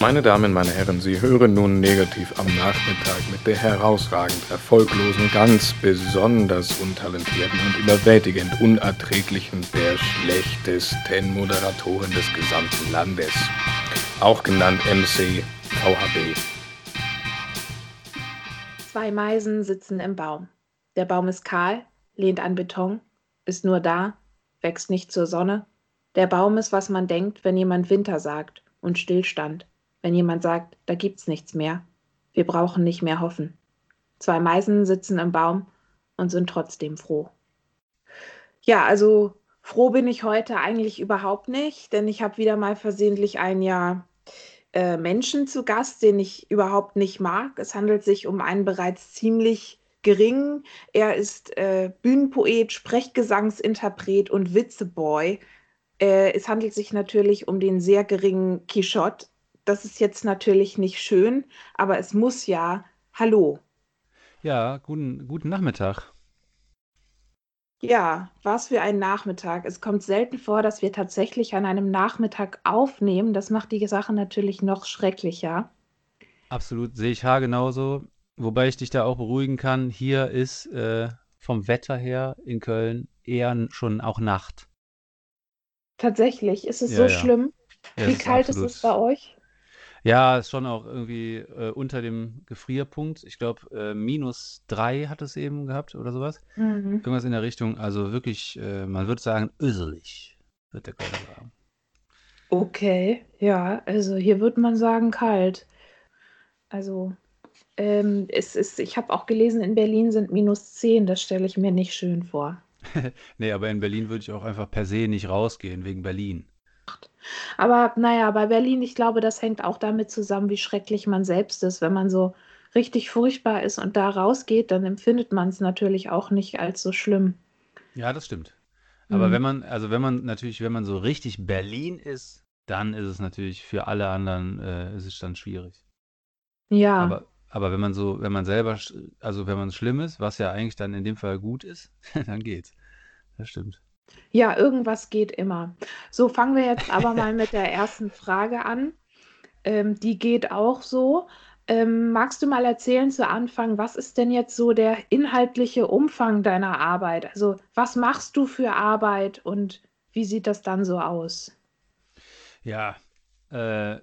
Meine Damen, meine Herren, Sie hören nun negativ am Nachmittag mit der herausragend erfolglosen, ganz besonders untalentierten und überwältigend unerträglichen, der schlechtesten Moderatorin des gesamten Landes. Auch genannt MC VHB. Zwei Meisen sitzen im Baum. Der Baum ist kahl, lehnt an Beton, ist nur da, wächst nicht zur Sonne. Der Baum ist, was man denkt, wenn jemand Winter sagt und Stillstand wenn jemand sagt, da gibt's nichts mehr. Wir brauchen nicht mehr hoffen. Zwei Meisen sitzen im Baum und sind trotzdem froh. Ja, also froh bin ich heute eigentlich überhaupt nicht, denn ich habe wieder mal versehentlich ein Jahr äh, Menschen zu Gast, den ich überhaupt nicht mag. Es handelt sich um einen bereits ziemlich geringen. Er ist äh, Bühnenpoet, Sprechgesangsinterpret und Witzeboy. Äh, es handelt sich natürlich um den sehr geringen Quichotte, das ist jetzt natürlich nicht schön, aber es muss ja. Hallo. Ja, guten, guten Nachmittag. Ja, was für ein Nachmittag. Es kommt selten vor, dass wir tatsächlich an einem Nachmittag aufnehmen. Das macht die Sache natürlich noch schrecklicher. Absolut, sehe ich haargenauso. Wobei ich dich da auch beruhigen kann. Hier ist äh, vom Wetter her in Köln eher schon auch Nacht. Tatsächlich, ist es ja, so ja. schlimm? Ja, Wie kalt ist es bei euch? Ja, ist schon auch irgendwie äh, unter dem Gefrierpunkt. Ich glaube, äh, minus drei hat es eben gehabt oder sowas. Mhm. Irgendwas in der Richtung. Also wirklich, äh, man würde sagen, öselig, wird der Kölner sagen. Okay, ja, also hier würde man sagen kalt. Also ähm, es ist, ich habe auch gelesen, in Berlin sind minus zehn. Das stelle ich mir nicht schön vor. nee, aber in Berlin würde ich auch einfach per se nicht rausgehen, wegen Berlin. Aber naja, bei Berlin, ich glaube, das hängt auch damit zusammen, wie schrecklich man selbst ist. Wenn man so richtig furchtbar ist und da rausgeht, dann empfindet man es natürlich auch nicht als so schlimm. Ja, das stimmt. Aber mhm. wenn man, also wenn man natürlich, wenn man so richtig Berlin ist, dann ist es natürlich für alle anderen, äh, ist es dann schwierig. Ja. Aber, aber wenn man so, wenn man selber, also wenn man schlimm ist, was ja eigentlich dann in dem Fall gut ist, dann geht's. Das stimmt. Ja, irgendwas geht immer. So, fangen wir jetzt aber mal mit der ersten Frage an. Ähm, die geht auch so. Ähm, magst du mal erzählen zu Anfang, was ist denn jetzt so der inhaltliche Umfang deiner Arbeit? Also, was machst du für Arbeit und wie sieht das dann so aus? Ja, äh,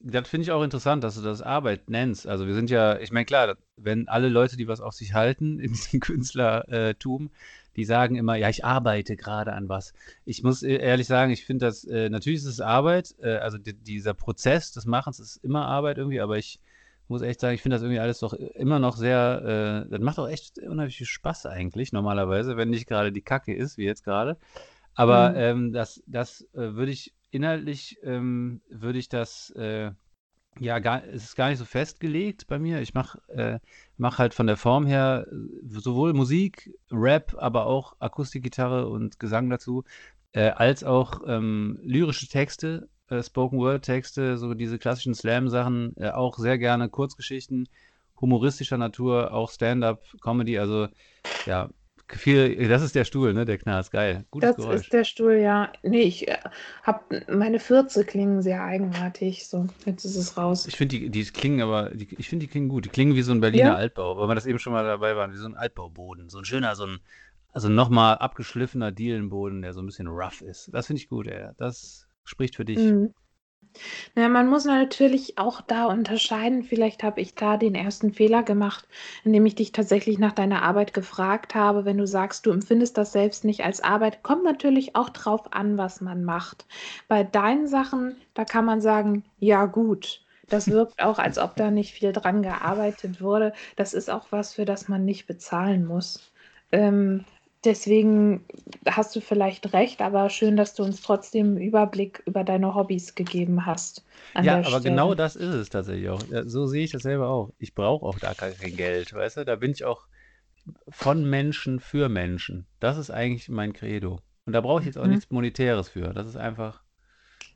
das finde ich auch interessant, dass du das Arbeit nennst. Also wir sind ja, ich meine, klar, wenn alle Leute, die was auf sich halten in diesem Künstlertum, die sagen immer, ja, ich arbeite gerade an was. Ich muss e-, ehrlich sagen, ich finde das, äh, natürlich ist es Arbeit, äh, also die, dieser Prozess des Machens ist immer Arbeit irgendwie, aber ich muss echt sagen, ich finde das irgendwie alles doch immer noch sehr, äh, das macht auch echt unheimlich viel Spaß eigentlich, normalerweise, wenn nicht gerade die Kacke ist, wie jetzt gerade. Aber mhm. ähm, das, das äh, würde ich inhaltlich, ähm, würde ich das, äh, ja, gar, es ist gar nicht so festgelegt bei mir. Ich mache äh, mach halt von der Form her äh, sowohl Musik, Rap, aber auch Akustikgitarre und Gesang dazu, äh, als auch ähm, lyrische Texte, äh, Spoken Word Texte, so diese klassischen Slam-Sachen, äh, auch sehr gerne Kurzgeschichten, humoristischer Natur, auch Stand-up, Comedy. Also ja, viel, das ist der Stuhl, ne? Der Knarz, geil. Gutes das Geräusch. ist der Stuhl, ja. Nee, ich äh, hab meine Fürze klingen sehr eigenartig. So, jetzt ist es raus. Ich finde die, die klingen aber, die, ich finde die klingen gut. Die klingen wie so ein Berliner ja? Altbau, weil wir das eben schon mal dabei waren, wie so ein Altbauboden. So ein schöner, so ein, also nochmal abgeschliffener Dielenboden, der so ein bisschen rough ist. Das finde ich gut, ey. Das spricht für dich. Mhm. Na man muss natürlich auch da unterscheiden. Vielleicht habe ich da den ersten Fehler gemacht, indem ich dich tatsächlich nach deiner Arbeit gefragt habe. Wenn du sagst, du empfindest das selbst nicht als Arbeit, kommt natürlich auch drauf an, was man macht. Bei deinen Sachen, da kann man sagen, ja gut. Das wirkt auch, als ob da nicht viel dran gearbeitet wurde. Das ist auch was, für das man nicht bezahlen muss. Ähm, Deswegen hast du vielleicht recht, aber schön, dass du uns trotzdem einen Überblick über deine Hobbys gegeben hast. Ja, aber Stelle. genau das ist es tatsächlich auch. So sehe ich das selber auch. Ich brauche auch da kein Geld, weißt du? Da bin ich auch von Menschen für Menschen. Das ist eigentlich mein Credo. Und da brauche ich jetzt auch mhm. nichts Monetäres für. Das ist einfach,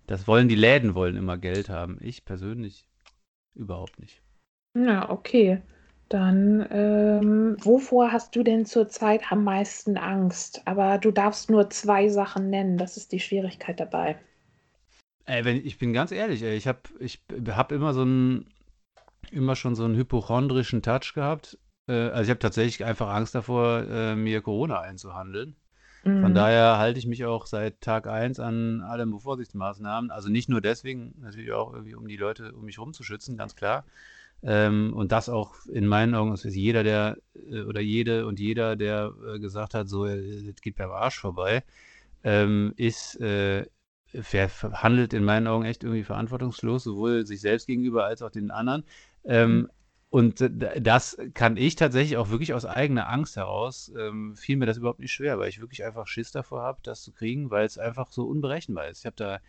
das wollen die Läden wollen immer Geld haben. Ich persönlich überhaupt nicht. Ja, okay. Dann, ähm, wovor hast du denn zurzeit am meisten Angst? Aber du darfst nur zwei Sachen nennen. Das ist die Schwierigkeit dabei. Ey, wenn, ich bin ganz ehrlich, ey, ich habe ich hab immer so einen, immer schon so einen hypochondrischen Touch gehabt. Äh, also ich habe tatsächlich einfach Angst davor, äh, mir Corona einzuhandeln. Von Mhm. daher halte ich mich auch seit Tag eins an alle Vorsichtsmaßnahmen. Also nicht nur deswegen, natürlich auch irgendwie, um die Leute um mich herum zu schützen, ganz klar. Ähm, und das auch in meinen Augen, das ist jeder, der äh, oder jede und jeder, der äh, gesagt hat, so, äh, das geht beim Arsch vorbei, ähm, ist, äh, handelt in meinen Augen echt irgendwie verantwortungslos, sowohl sich selbst gegenüber als auch den anderen. Ähm, Mhm. und das kann ich tatsächlich auch wirklich aus eigener Angst heraus, ähm, fiel mir das überhaupt nicht schwer, weil ich wirklich einfach Schiss davor habe, das zu kriegen, weil es einfach so unberechenbar ist. Ich habe da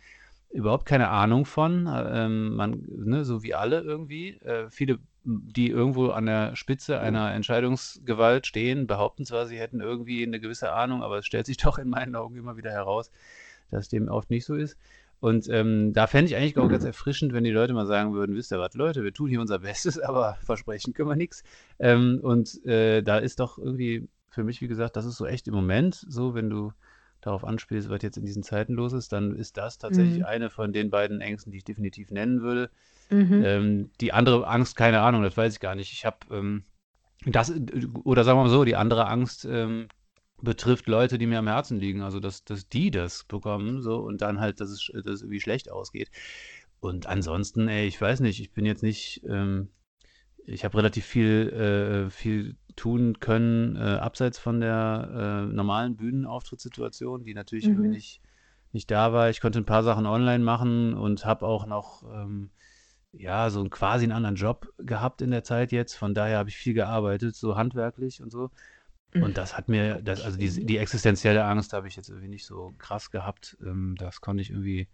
überhaupt keine Ahnung von. Ähm, man, ne, so wie alle irgendwie. Äh, viele, die irgendwo an der Spitze einer Entscheidungsgewalt stehen, behaupten zwar, sie hätten irgendwie eine gewisse Ahnung, aber es stellt sich doch in meinen Augen immer wieder heraus, dass dem oft nicht so ist. Und ähm, da fände ich eigentlich auch ganz erfrischend, wenn die Leute mal sagen würden, wisst ihr was, Leute, wir tun hier unser Bestes, aber versprechen können wir nichts. Ähm, und äh, da ist doch irgendwie für mich, wie gesagt, das ist so echt im Moment so, wenn du darauf anspielst, was jetzt in diesen Zeiten los ist, dann ist das tatsächlich Mhm. eine von den beiden Ängsten, die ich definitiv nennen würde. Mhm. Ähm, die andere Angst, keine Ahnung, das weiß ich gar nicht. Ich habe ähm, das, oder sagen wir mal so, die andere Angst ähm, betrifft Leute, die mir am Herzen liegen. Also, dass, dass die das bekommen, so, und dann halt, dass es, dass es irgendwie schlecht ausgeht. Und ansonsten, ey, ich weiß nicht, ich bin jetzt nicht, ähm, ich habe relativ viel, äh, viel tun können, äh, abseits von der äh, normalen Bühnenauftrittssituation, die natürlich irgendwie Mhm. nicht, nicht da war. Ich konnte ein paar Sachen online machen und habe auch noch ähm, ja, so einen quasi einen anderen Job gehabt in der Zeit jetzt. Von daher habe ich viel gearbeitet, so handwerklich und so. Und das hat mir, das, also die, die existenzielle Angst habe ich jetzt irgendwie nicht so krass gehabt. Ähm, das konnte ich irgendwie,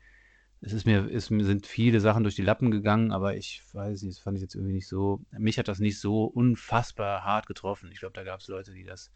es ist mir, mir sind viele Sachen durch die Lappen gegangen, aber ich weiß nicht, das fand ich jetzt irgendwie nicht so, mich hat das nicht so unfassbar hart getroffen. Ich glaube, da gab es Leute, die das,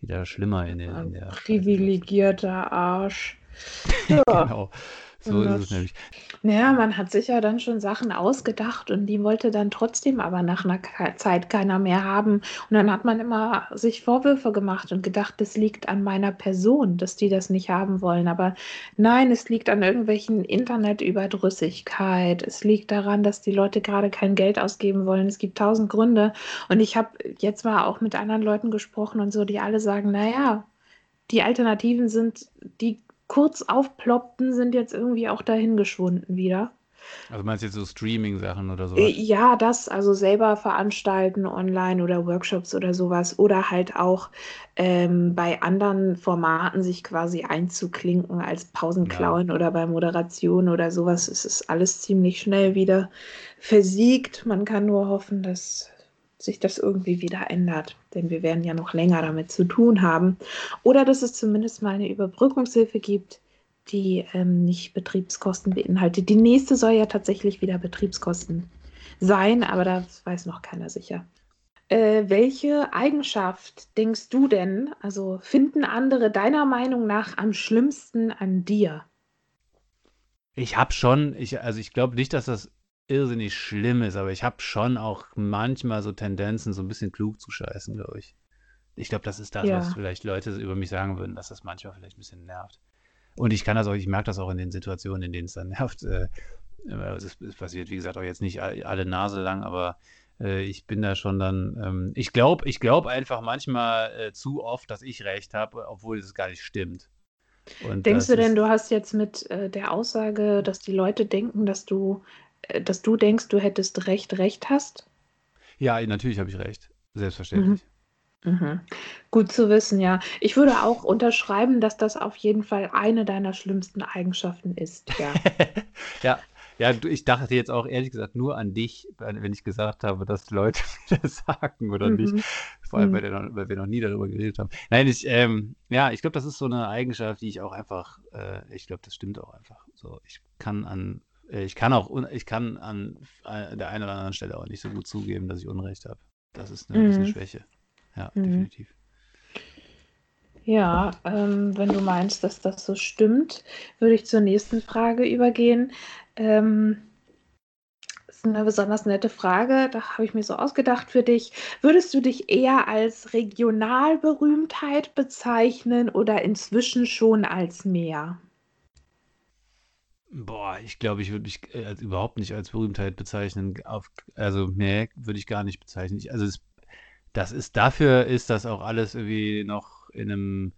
die da schlimmer in der, in der privilegierter Arsch. Ja, Genau, so ist es das, nämlich. naja, man hat sich ja dann schon Sachen ausgedacht und die wollte dann trotzdem aber nach einer Zeit keiner mehr haben. Und dann hat man immer sich Vorwürfe gemacht und gedacht, das liegt an meiner Person, dass die das nicht haben wollen. Aber nein, es liegt an irgendwelchen Internetüberdrüssigkeit. Es liegt daran, dass die Leute gerade kein Geld ausgeben wollen. Es gibt tausend Gründe. Und ich habe jetzt mal auch mit anderen Leuten gesprochen und so, die alle sagen, naja, die Alternativen sind, die kurz aufploppten, sind jetzt irgendwie auch dahin geschwunden wieder. Also meinst du jetzt so Streaming-Sachen oder Äh, sowas? Ja, das, also selber veranstalten online oder Workshops oder sowas oder halt auch ähm, bei anderen Formaten sich quasi einzuklinken als Ja. Pausenclown oder bei Moderation oder sowas. Es ist alles ziemlich schnell wieder versiegt. Man kann nur hoffen, dass sich das irgendwie wieder ändert, denn wir werden ja noch länger damit zu tun haben. Oder dass es zumindest mal eine Überbrückungshilfe gibt, die ähm, nicht Betriebskosten beinhaltet. Die nächste soll ja tatsächlich wieder Betriebskosten sein, aber das weiß noch keiner sicher. Äh, welche Eigenschaft denkst du denn, also finden andere deiner Meinung nach am schlimmsten an dir? Ich habe schon, ich, also ich glaube nicht, dass das irrsinnig schlimm ist, aber ich habe schon auch manchmal so Tendenzen, so ein bisschen klug zu scheißen, glaube ich. Ich glaube, das ist das, was Ja. vielleicht Leute über mich sagen würden, dass das manchmal vielleicht ein bisschen nervt. Und ich kann das auch, ich merke das auch in den Situationen, in denen es dann nervt. Äh, äh, es, passiert, wie gesagt, auch jetzt nicht all- alle Nase lang, aber äh, ich bin da schon dann, ähm, ich glaube, ich glaube einfach manchmal zu oft, dass ich recht habe, obwohl es gar nicht stimmt. Und Denkst du denn, du hast jetzt mit der Aussage, dass die Leute denken, dass du, dass du denkst, du hättest recht, recht hast? ja, natürlich habe ich recht. Mhm. Selbstverständlich. Mhm. Gut zu wissen, ja. Ich würde auch unterschreiben, dass das auf jeden Fall eine deiner schlimmsten Eigenschaften ist, ja. Ja, ja, ich dachte jetzt auch ehrlich gesagt nur an dich, wenn ich gesagt habe, dass Leute mir das sagen oder nicht. Mhm. Vor allem, weil, Mhm. wir noch, weil wir noch nie darüber geredet haben. Nein, ich, ähm, ja, ich glaube, das ist so eine Eigenschaft, die ich auch einfach, äh, ich glaube, das stimmt auch einfach. So, ich kann an, äh, ich kann auch, ich kann an äh, der einen oder anderen Stelle auch nicht so gut zugeben, dass ich Unrecht habe. Das ist eine, das ist eine Mhm. Schwäche. Ja, Mhm. definitiv. Ja, ähm, wenn du meinst, dass das so stimmt, würde ich zur nächsten Frage übergehen. Ähm, das ist eine besonders nette Frage, da habe ich mir so ausgedacht für dich. Würdest du dich eher als Regionalberühmtheit bezeichnen oder inzwischen schon als mehr? Boah, ich glaube, ich würde mich äh, als, überhaupt nicht als Berühmtheit bezeichnen. Auf, also, nee, würde ich gar nicht bezeichnen. Ich, also, es, das ist, dafür ist das auch alles irgendwie noch in einem,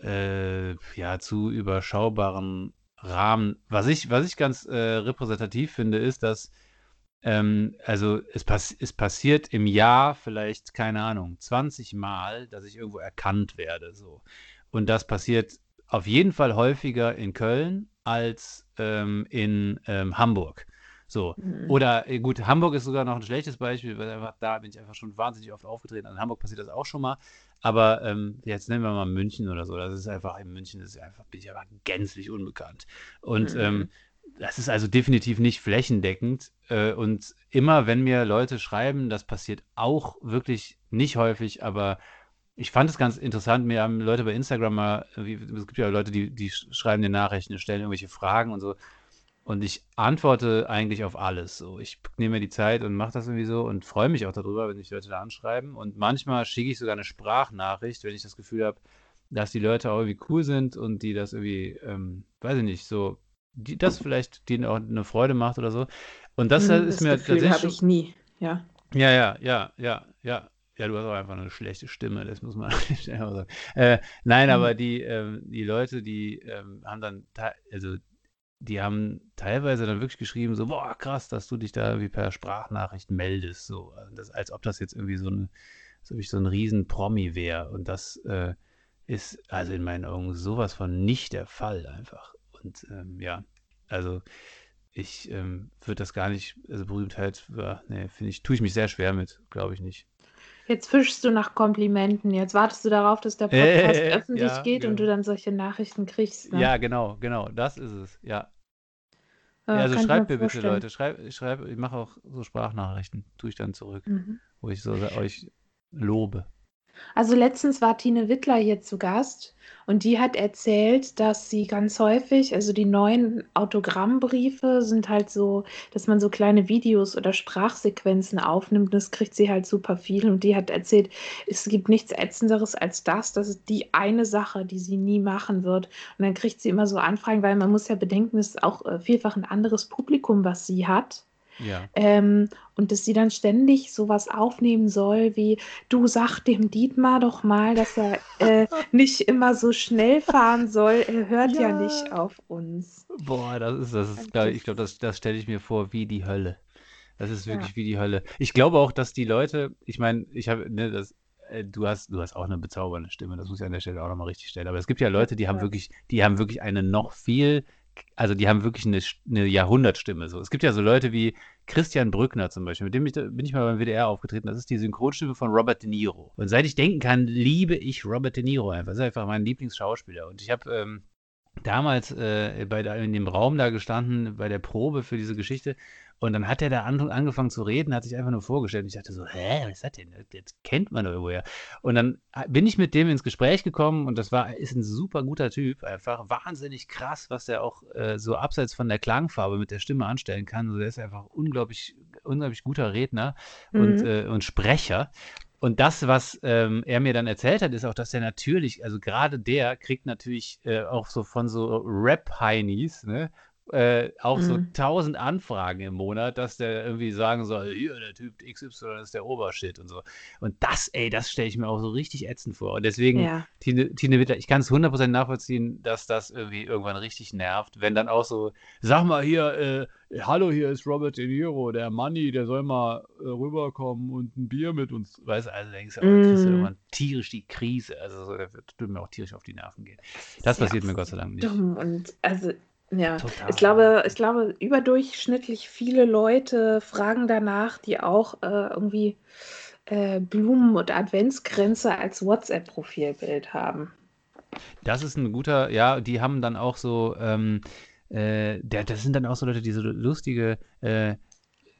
äh, ja, zu überschaubaren Rahmen. Was ich, was ich ganz äh, repräsentativ finde, ist, dass, ähm, also, es, pass es passiert im Jahr vielleicht, keine Ahnung, 20 Mal, dass ich irgendwo erkannt werde, so. Und das passiert auf jeden Fall häufiger in Köln als ähm, in ähm, Hamburg. So. Mhm. Oder äh, gut, Hamburg ist sogar noch ein schlechtes Beispiel, weil einfach da bin ich einfach schon wahnsinnig oft aufgetreten. In Hamburg passiert das auch schon mal. Aber ähm, jetzt nennen wir mal München oder so. Das ist einfach, in München ist einfach, bin ich aber gänzlich unbekannt. Und mhm. ähm, das ist also definitiv nicht flächendeckend. Äh, und immer, wenn mir Leute schreiben, das passiert auch wirklich nicht häufig, aber ich fand es ganz interessant, mir haben Leute bei Instagram mal, es gibt ja Leute, die, die schreiben dir Nachrichten, stellen irgendwelche Fragen und so. Und ich antworte eigentlich auf alles. So, ich nehme mir die Zeit und mache das irgendwie so und freue mich auch darüber, wenn sich Leute da anschreiben. Und manchmal schicke ich sogar eine Sprachnachricht, wenn ich das Gefühl habe, dass die Leute auch irgendwie cool sind und die das irgendwie, ähm, weiß ich nicht, so, die, das vielleicht denen auch eine Freude macht oder so. Und das hm, ist das mir Gefühl tatsächlich. habe ich nie, ja. Ja, ja, ja, ja, ja. Ja, du hast auch einfach eine schlechte Stimme, das muss man sagen. Äh, nein, mhm. aber die, ähm, die Leute, die ähm, haben dann, also die haben teilweise dann wirklich geschrieben, so, boah, krass, dass du dich da irgendwie per Sprachnachricht meldest, so, also das, als ob das jetzt irgendwie so, eine, so, so ein riesen Promi wäre. Und das äh, ist also in meinen Augen sowas von nicht der Fall einfach. Und ähm, ja, also ich ähm, würde das gar nicht, also Berühmtheit, ja, nee, finde ich, tue ich mich sehr schwer mit, glaube ich nicht. Jetzt fischst du nach Komplimenten. Jetzt wartest du darauf, dass der Podcast äh, öffentlich ja, geht genau. und du dann solche Nachrichten kriegst. Ne? Ja, genau, genau. Das ist es. Ja. ja also schreibt mir bitte, Leute. Schreib, schreib, ich mache auch so Sprachnachrichten. Tue ich dann zurück, mhm. wo ich so euch lobe. Also letztens war Tine Wittler hier zu Gast und die hat erzählt, dass sie ganz häufig, also die neuen Autogrammbriefe sind halt so, dass man so kleine Videos oder Sprachsequenzen aufnimmt. Das kriegt sie halt super viel. Und die hat erzählt, es gibt nichts Ätzenderes als das. Das ist die eine Sache, die sie nie machen wird. Und dann kriegt sie immer so Anfragen, weil man muss ja bedenken, es ist auch äh, vielfach ein anderes Publikum, was sie hat. Ja. Ähm, und dass sie dann ständig sowas aufnehmen soll, wie du sag dem Dietmar doch mal, dass er äh, nicht immer so schnell fahren soll. Er hört ja, ja nicht auf uns. Boah, das ist, das ist, glaub, ich glaube, das, das stelle ich mir vor wie die Hölle. Das ist wirklich ja. wie die Hölle. Ich glaube auch, dass die Leute, ich meine, ich habe, ne, das, äh, du hast, du hast auch eine bezaubernde Stimme, das muss ich an der Stelle auch nochmal richtig stellen. Aber es gibt ja Leute, die haben wirklich, die haben wirklich eine noch viel also die haben wirklich eine, eine, Jahrhundertstimme. So. Es gibt ja so Leute wie Christian Brückner zum Beispiel, mit dem ich, bin ich mal beim WDR aufgetreten. Das ist die Synchronstimme von Robert De Niro. Und seit ich denken kann, liebe ich Robert De Niro einfach. Das ist einfach mein Lieblingsschauspieler. Und ich habe ähm, damals äh, bei in dem Raum da gestanden, bei der Probe für diese Geschichte. Und dann hat er da an, angefangen zu reden, hat sich einfach nur vorgestellt. Und ich dachte so, hä, was ist das denn? Das kennt man doch irgendwoher. Und dann bin ich mit dem ins Gespräch gekommen und das war, ist ein super guter Typ. Einfach wahnsinnig krass, was der auch äh, so abseits von der Klangfarbe mit der Stimme anstellen kann. Also der ist einfach unglaublich, unglaublich guter Redner mhm. und, äh, und Sprecher. Und das, was ähm, er mir dann erzählt hat, ist auch, dass er natürlich, also gerade der kriegt natürlich äh, auch so von so Rap-Heinis, ne, äh, auch mhm. so tausend Anfragen im Monat, dass der irgendwie sagen soll, hier, der Typ XY ist der Obershit und so. Und das, ey, das stelle ich mir auch so richtig ätzend vor. Und deswegen, ja. Tine, Tine Wittler, ich kann es 100% nachvollziehen, dass das irgendwie irgendwann richtig nervt, wenn dann auch so, sag mal hier, äh, hallo, hier ist Robert De Niro, der Manni, der soll mal äh, rüberkommen und ein Bier mit uns, weißt du, also denkst du, mm. kriegst du mhm. irgendwann tierisch die Krise, also so, das wird mir auch tierisch auf die Nerven gehen. Das ja, passiert mir Gott sei Dank nicht. Dumm und also ja, Total. ich glaube, ich glaube, überdurchschnittlich viele Leute fragen danach, die auch äh, irgendwie äh, Blumen und Adventsgrenze als WhatsApp-Profilbild haben. Das ist ein guter, ja, die haben dann auch so, ähm, äh, der, das sind dann auch so Leute, die so lustige, äh,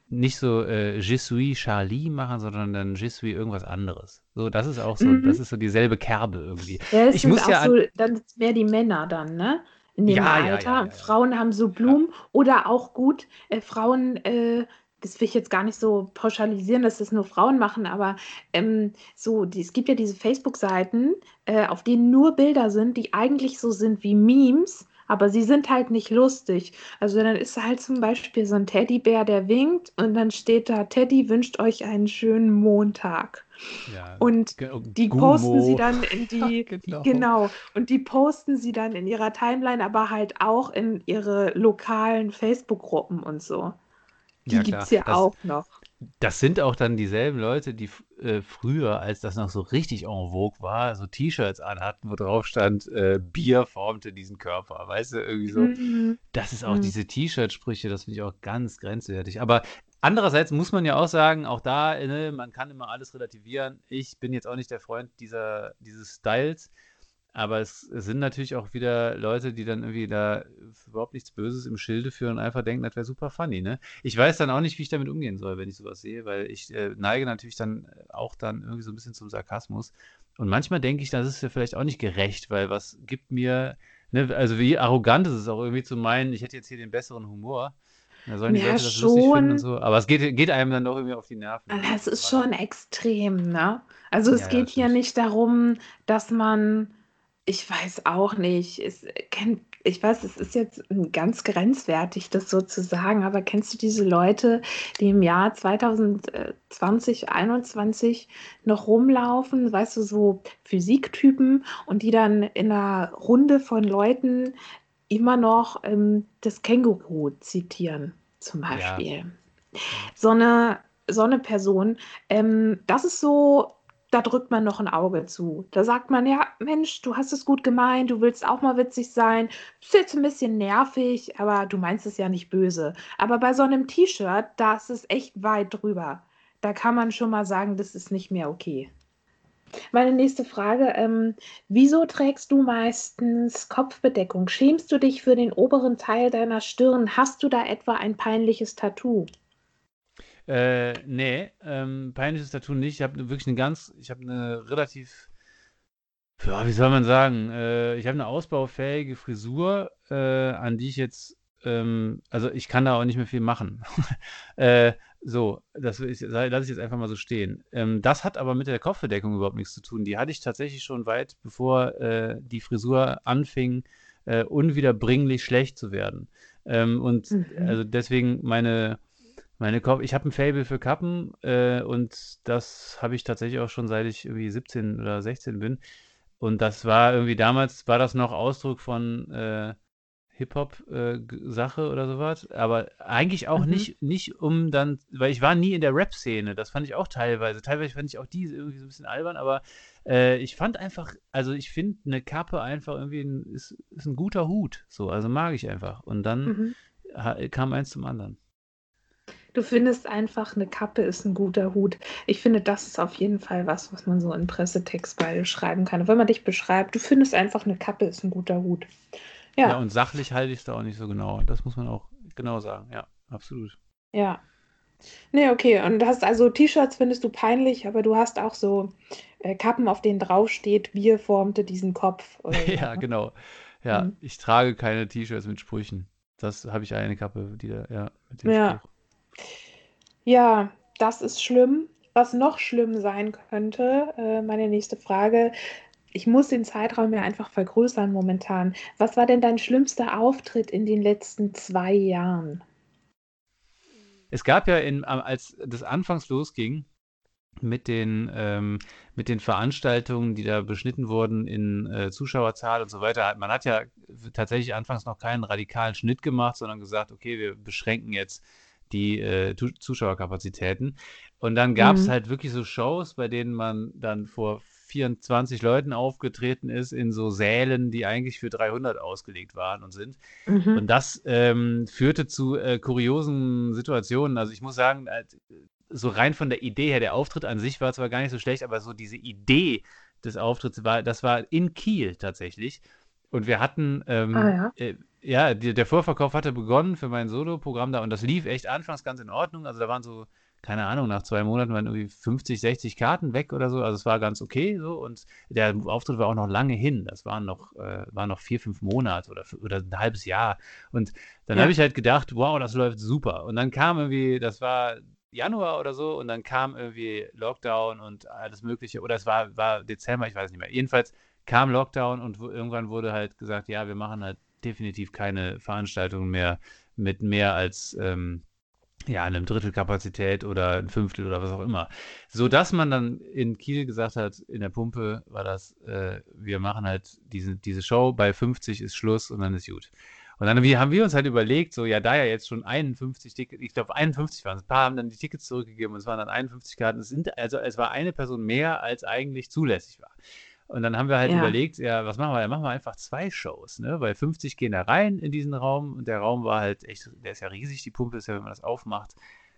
nicht so äh, Je suis Charlie machen, sondern dann Je suis irgendwas anderes. So, das ist auch so, mhm. das ist so dieselbe Kerbe irgendwie. Ja, das ich sind muss auch ja so, dann mehr die Männer dann, ne? In dem ja, Alter. Ja, ja, Frauen haben so Blumen oder auch gut, äh, Frauen, äh, das will ich jetzt gar nicht so pauschalisieren, dass das nur Frauen machen, aber ähm, so, die, es gibt ja diese Facebook-Seiten, äh, auf denen nur Bilder sind, die eigentlich so sind wie Memes, aber sie sind halt nicht lustig. Also dann ist halt zum Beispiel so ein Teddybär, der winkt und dann steht da, Teddy wünscht euch einen schönen Montag. Ja, Und ge- die posten sie dann in die, Genau. genau, und die posten sie dann in ihrer Timeline, aber halt auch in ihre lokalen Facebook-Gruppen und so. Die Ja, gibt's klar. ja Das, auch noch. das sind auch dann dieselben Leute, die äh, früher, als das noch so richtig en vogue war, so T-Shirts anhatten, wo drauf stand, äh, Bier formte diesen Körper. Weißt du, irgendwie so. Mhm. Das ist auch Mhm. diese T-Shirt-Sprüche, das finde ich auch ganz grenzwertig. Aber andererseits muss man ja auch sagen, auch da, ne, man kann immer alles relativieren. Ich bin jetzt auch nicht der Freund dieser, dieses Styles, aber es, sind natürlich auch wieder Leute, die dann irgendwie da überhaupt nichts Böses im Schilde führen und einfach denken, das wäre super funny, ne? Ich weiß dann auch nicht, wie ich damit umgehen soll, wenn ich sowas sehe, weil ich äh, neige natürlich dann auch dann irgendwie so ein bisschen zum Sarkasmus. Und manchmal denke ich, das ist ja vielleicht auch nicht gerecht, weil was gibt mir, ne, also wie arrogant ist es auch irgendwie zu meinen, ich hätte jetzt hier den besseren Humor. Da sollen die Ja, Leute das lustig finden und schon. so. Aber es geht, geht einem dann doch irgendwie auf die Nerven. Das ist schon extrem, ne? Also es Ja, geht hier nicht darum, dass man, ich weiß auch nicht, es kennt, ich weiß, es ist jetzt ganz grenzwertig, das so zu sagen, aber kennst du diese Leute, die im Jahr 2020, 2021 noch rumlaufen, weißt du, so Physiktypen und die dann in einer Runde von Leuten immer noch ähm, das Känguru zitieren, zum Ja. Beispiel so eine, so eine Person, ähm, das ist so, da drückt man noch ein Auge zu. Da sagt man, ja, Mensch, du hast es gut gemeint, du willst auch mal witzig sein. Ist jetzt ein bisschen nervig, aber du meinst es ja nicht böse. Aber bei so einem T-Shirt, da ist es echt weit drüber. Da kann man schon mal sagen, das ist nicht mehr okay. Meine nächste Frage, ähm, wieso trägst du meistens Kopfbedeckung? Schämst du dich für den oberen Teil deiner Stirn? Hast du da etwa ein peinliches Tattoo? Äh, nee, ähm, peinliches Tattoo nicht. Ich habe wirklich eine ganz, ich habe eine relativ, ja, wie soll man sagen, äh, ich habe eine ausbaufähige Frisur, äh, an die ich jetzt, ähm, also ich kann da auch nicht mehr viel machen. äh, so, das lasse ich jetzt einfach mal so stehen. Ähm, das hat aber mit der Kopfbedeckung überhaupt nichts zu tun. Die hatte ich tatsächlich schon weit, bevor äh, die Frisur anfing, äh, unwiederbringlich schlecht zu werden. Ähm, und Mhm. also deswegen meine meine Kopf, ich habe ein Faible für Kappen äh, und das habe ich tatsächlich auch schon seit ich irgendwie 17 oder 16 bin. Und das war irgendwie damals, war das noch Ausdruck von äh, Hip-Hop-Sache oder sowas. Aber eigentlich auch Mhm. nicht, nicht um dann, weil ich war nie in der Rap-Szene. Das fand ich auch teilweise. Teilweise fand ich auch die irgendwie so ein bisschen albern, aber äh, ich fand einfach, also ich finde eine Kappe einfach irgendwie ein, ist, ist ein guter Hut. So, also mag ich einfach. Und dann Mhm. kam eins zum anderen. Du findest einfach, eine Kappe ist ein guter Hut. Ich finde, das ist auf jeden Fall was, was man so in Pressetext beide schreiben kann. Wenn man dich beschreibt, du findest einfach, eine Kappe ist ein guter Hut. Ja, Ja, und sachlich halte ich es da auch nicht so genau. Das muss man auch genau sagen. Ja, absolut. ja. Nee, okay. Und du hast also T-Shirts findest du peinlich, aber du hast auch so äh, Kappen, auf denen draufsteht, Bier formte diesen Kopf oder so. Ja, ne? genau. Ja, Mhm. ich trage keine T-Shirts mit Sprüchen. Das habe ich eine Kappe, die da, ja, mit dem Ja. Spruch. Ja, das ist schlimm. Was noch schlimm sein könnte, äh, meine nächste Frage. Ich muss den Zeitraum ja einfach vergrößern momentan. Was war denn dein schlimmster Auftritt in den letzten zwei Jahren? Es gab ja in, als das anfangs losging mit den, ähm, mit den Veranstaltungen, die da beschnitten wurden in äh, Zuschauerzahl und so weiter, man hat ja tatsächlich anfangs noch keinen radikalen Schnitt gemacht, sondern gesagt, okay, wir beschränken jetzt die äh, Zuschauerkapazitäten. Und dann gab es Mhm. halt wirklich so Shows, bei denen man dann vor 24 Leuten aufgetreten ist, in so Sälen, die eigentlich für 300 ausgelegt waren und sind. Mhm. Und das ähm, führte zu äh, kuriosen Situationen. Also ich muss sagen, so rein von der Idee her, der Auftritt an sich war zwar gar nicht so schlecht, aber so diese Idee des Auftritts war, das war in Kiel tatsächlich. Und wir hatten, ähm, Ah ja. äh, ja, die, der Vorverkauf hatte begonnen für mein Solo-Programm da und das lief echt anfangs ganz in Ordnung. Also da waren so, keine Ahnung, nach zwei Monaten waren irgendwie 50, 60 Karten weg oder so. Also es war ganz okay so und der Auftritt war auch noch lange hin. Das waren noch, äh, waren noch vier, fünf Monate oder, oder ein halbes Jahr. Und dann Ja. habe ich halt gedacht, wow, das läuft super. Und dann kam irgendwie, das war Januar oder so, und dann kam irgendwie Lockdown und alles Mögliche. Oder es war, war Dezember, ich weiß nicht mehr. Jedenfalls kam Lockdown und irgendwann wurde halt gesagt, ja, wir machen halt definitiv keine Veranstaltungen mehr mit mehr als ähm, ja, einem Drittel Kapazität oder ein Fünftel oder was auch immer. So dass man dann in Kiel gesagt hat, in der Pumpe war das, äh, wir machen halt diese, diese Show, bei 50 ist Schluss und dann ist gut. Und dann haben wir uns halt überlegt, so, ja, da ja jetzt schon 51 Tickets, ich glaube 51 waren es, ein paar haben dann die Tickets zurückgegeben und es waren dann 51 Karten. Es sind, also es war eine Person mehr, als eigentlich zulässig war. Und dann haben wir halt ja. überlegt, ja, was machen wir? Dann machen wir einfach zwei Shows, ne? Weil 50 gehen da rein in diesen Raum und der Raum war halt echt, der ist ja riesig, die Pumpe ist ja, wenn man das aufmacht,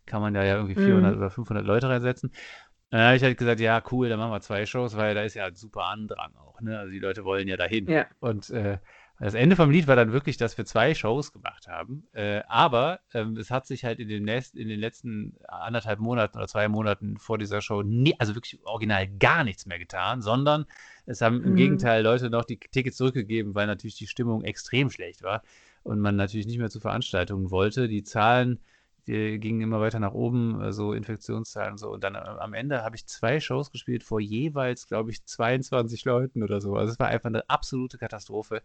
kann man da ja irgendwie 400 mhm. oder 500 Leute reinsetzen. Und dann habe ich halt gesagt, ja, cool, dann machen wir zwei Shows, weil da ist ja super Andrang auch, ne? Also die Leute wollen ja dahin. Ja. Und äh, das Ende vom Lied war dann wirklich, dass wir zwei Shows gemacht haben. Äh, aber ähm, es hat sich halt in den, in den, letzten anderthalb Monaten oder zwei Monaten vor dieser Show nie, also wirklich original gar nichts mehr getan, sondern es haben im mhm. Gegenteil Leute noch die Tickets zurückgegeben, weil natürlich die Stimmung extrem schlecht war und man natürlich nicht mehr zu Veranstaltungen wollte. Die Zahlen die gingen immer weiter nach oben, äh, so Infektionszahlen und so. Und dann äh, am Ende habe ich zwei Shows gespielt vor jeweils, glaube ich, 22 Leuten oder so. Also es war einfach eine absolute Katastrophe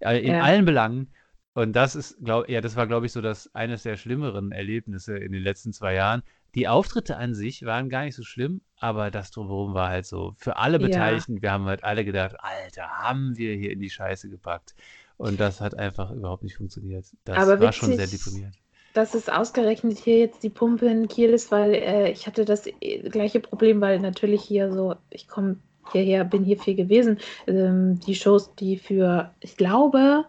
äh, in ja. allen Belangen. Und das ist, glaube ja, das war, glaube ich, so das eines der schlimmeren Erlebnisse in den letzten zwei Jahren. Die Auftritte an sich waren gar nicht so schlimm, aber das drumherum war halt so für alle Beteiligten. Ja. Wir haben halt alle gedacht, Alter, haben wir hier in die Scheiße gepackt. Und das hat einfach überhaupt nicht funktioniert. Das aber war schon sehr deprimierend dass es ausgerechnet hier jetzt die Pumpe in Kiel ist, weil äh, ich hatte das äh, gleiche Problem, weil natürlich hier so, ich komme hierher, bin hier viel gewesen. Ähm, die Shows, die für, ich glaube,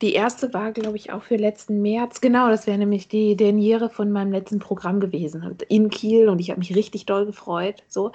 die erste war, glaube ich, auch für letzten März. Genau, das wäre nämlich die Derniere von meinem letzten Programm gewesen. In Kiel und ich habe mich richtig doll gefreut. So.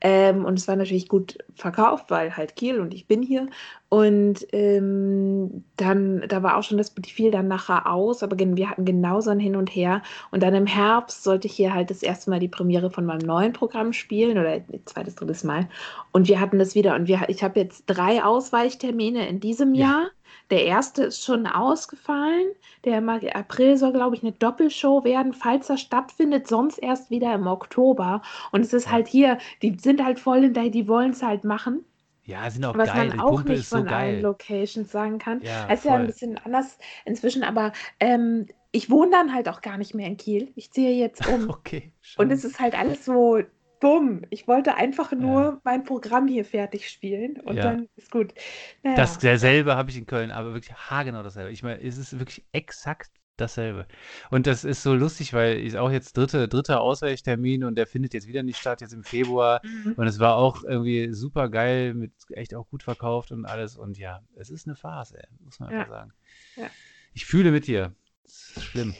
Ähm, und es war natürlich gut verkauft, weil halt Kiel und ich bin hier. Und ähm, dann, da war auch schon das, die fiel dann nachher aus, aber wir hatten genauso ein Hin und Her. Und dann im Herbst sollte ich hier halt das erste Mal die Premiere von meinem neuen Programm spielen oder zweites, drittes Mal. Und wir hatten das wieder. Und wir, ich habe jetzt drei Ausweichtermine in diesem ja. Jahr. Der erste ist schon ausgefallen. Der im April soll, glaube ich, eine Doppelshow werden, falls er stattfindet, sonst erst wieder im Oktober. Und es ist halt hier, die sind halt voll in der, die wollen es halt machen. Ja, sind auch was geil. man auch nicht von so allen Locations sagen kann. Ja, es ist ja ein bisschen anders inzwischen, aber ähm, ich wohne dann halt auch gar nicht mehr in Kiel. Ich ziehe jetzt um. okay. Schon. Und es ist halt alles so dumm. Ich wollte einfach nur ja. mein Programm hier fertig spielen und ja. dann ist gut. Naja. Das derselbe habe ich in Köln, aber wirklich haargenau dasselbe. Ich meine, es ist wirklich exakt dasselbe. Und das ist so lustig, weil ist auch jetzt dritte, dritter Ausweichtermin und der findet jetzt wieder nicht statt, jetzt im Februar. Mhm. Und es war auch irgendwie super geil, mit echt auch gut verkauft und alles. Und ja, es ist eine Phase, muss man ja. einfach sagen. Ja. Ich fühle mit dir. Das ist schlimm.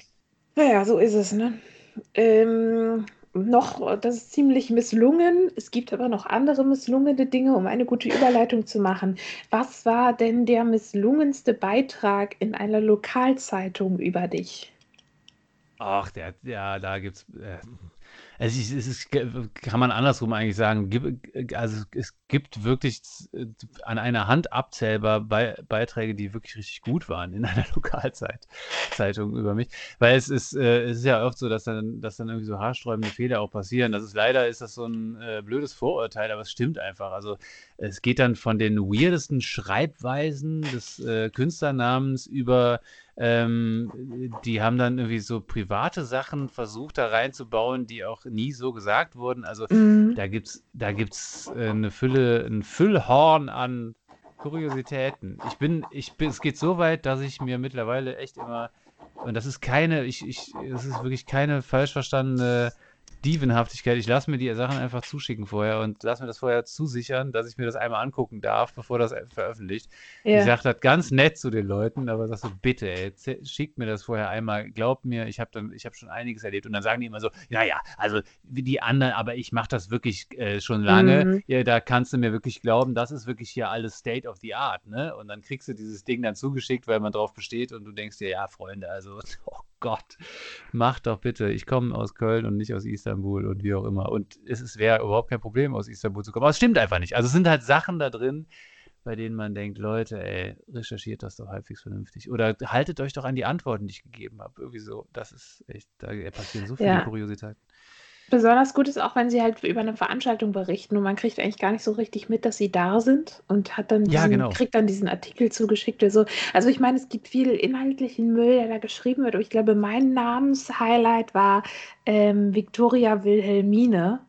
Naja, so ist es, ne? Ähm, noch, das ist ziemlich misslungen. Es gibt aber noch andere misslungene Dinge, um eine gute Überleitung zu machen. Was war denn der misslungenste Beitrag in einer Lokalzeitung über dich? Ach, der, ja, da gibt's. Äh, also es ist, kann man andersrum eigentlich sagen, also es gibt wirklich äh, an einer Hand abzählbar Beiträge, die wirklich richtig gut waren in einer Lokalzeitung über mich. Weil es ist, äh, es ist ja oft so, dass dann, dass dann irgendwie so haarsträubende Fehler auch passieren. Das ist leider ist das so ein äh, blödes Vorurteil, aber es stimmt einfach. Also es geht dann von den weirdesten Schreibweisen des Künstlernamens über ähm, die haben dann irgendwie so private Sachen versucht da reinzubauen, die auch nie so gesagt wurden. Also mhm. da gibt's, da gibt's äh, eine Fülle, ein Füllhorn an Kuriositäten. Ich bin, ich bin, es geht so weit, dass ich mir mittlerweile echt immer, und das ist keine, ich, ich, es ist wirklich keine falsch verstandene Dievenhaftigkeit. Ich lasse mir die Sachen einfach zuschicken vorher und lasse mir das vorher zusichern, dass ich mir das einmal angucken darf, bevor das veröffentlicht. Ja. Ich sage das ganz nett zu den Leuten, aber sagst so, bitte, ey, schickt mir das vorher einmal, glaubt mir, ich habe habe schon einiges erlebt. Und dann sagen die immer so, naja, also wie die anderen, aber ich mache das wirklich äh, schon lange. Mhm. Ja, da kannst du mir wirklich glauben, das ist wirklich hier alles State of the Art, ne? Und dann kriegst du dieses Ding dann zugeschickt, weil man drauf besteht und du denkst dir, ja, Freunde, also, oh Gott, mach doch bitte. Ich komme aus Köln und nicht aus Istanbul und wie auch immer. Und es wäre überhaupt kein Problem, aus Istanbul zu kommen. Aber es stimmt einfach nicht. Also es sind halt Sachen da drin, bei denen man denkt, Leute, ey, recherchiert das doch halbwegs vernünftig. Oder haltet euch doch an die Antworten, die ich gegeben habe. Irgendwie so. Das ist echt, da passieren so viele ja. Kuriositäten. Besonders gut ist auch, wenn sie halt über eine Veranstaltung berichten und man kriegt eigentlich gar nicht so richtig mit, dass sie da sind und hat dann Ja, diesen, genau. kriegt dann diesen Artikel zugeschickt oder so. Also ich meine, es gibt viel inhaltlichen Müll, der da geschrieben wird. Aber ich glaube, mein Namenshighlight war ähm, Victoria Wilhelmine.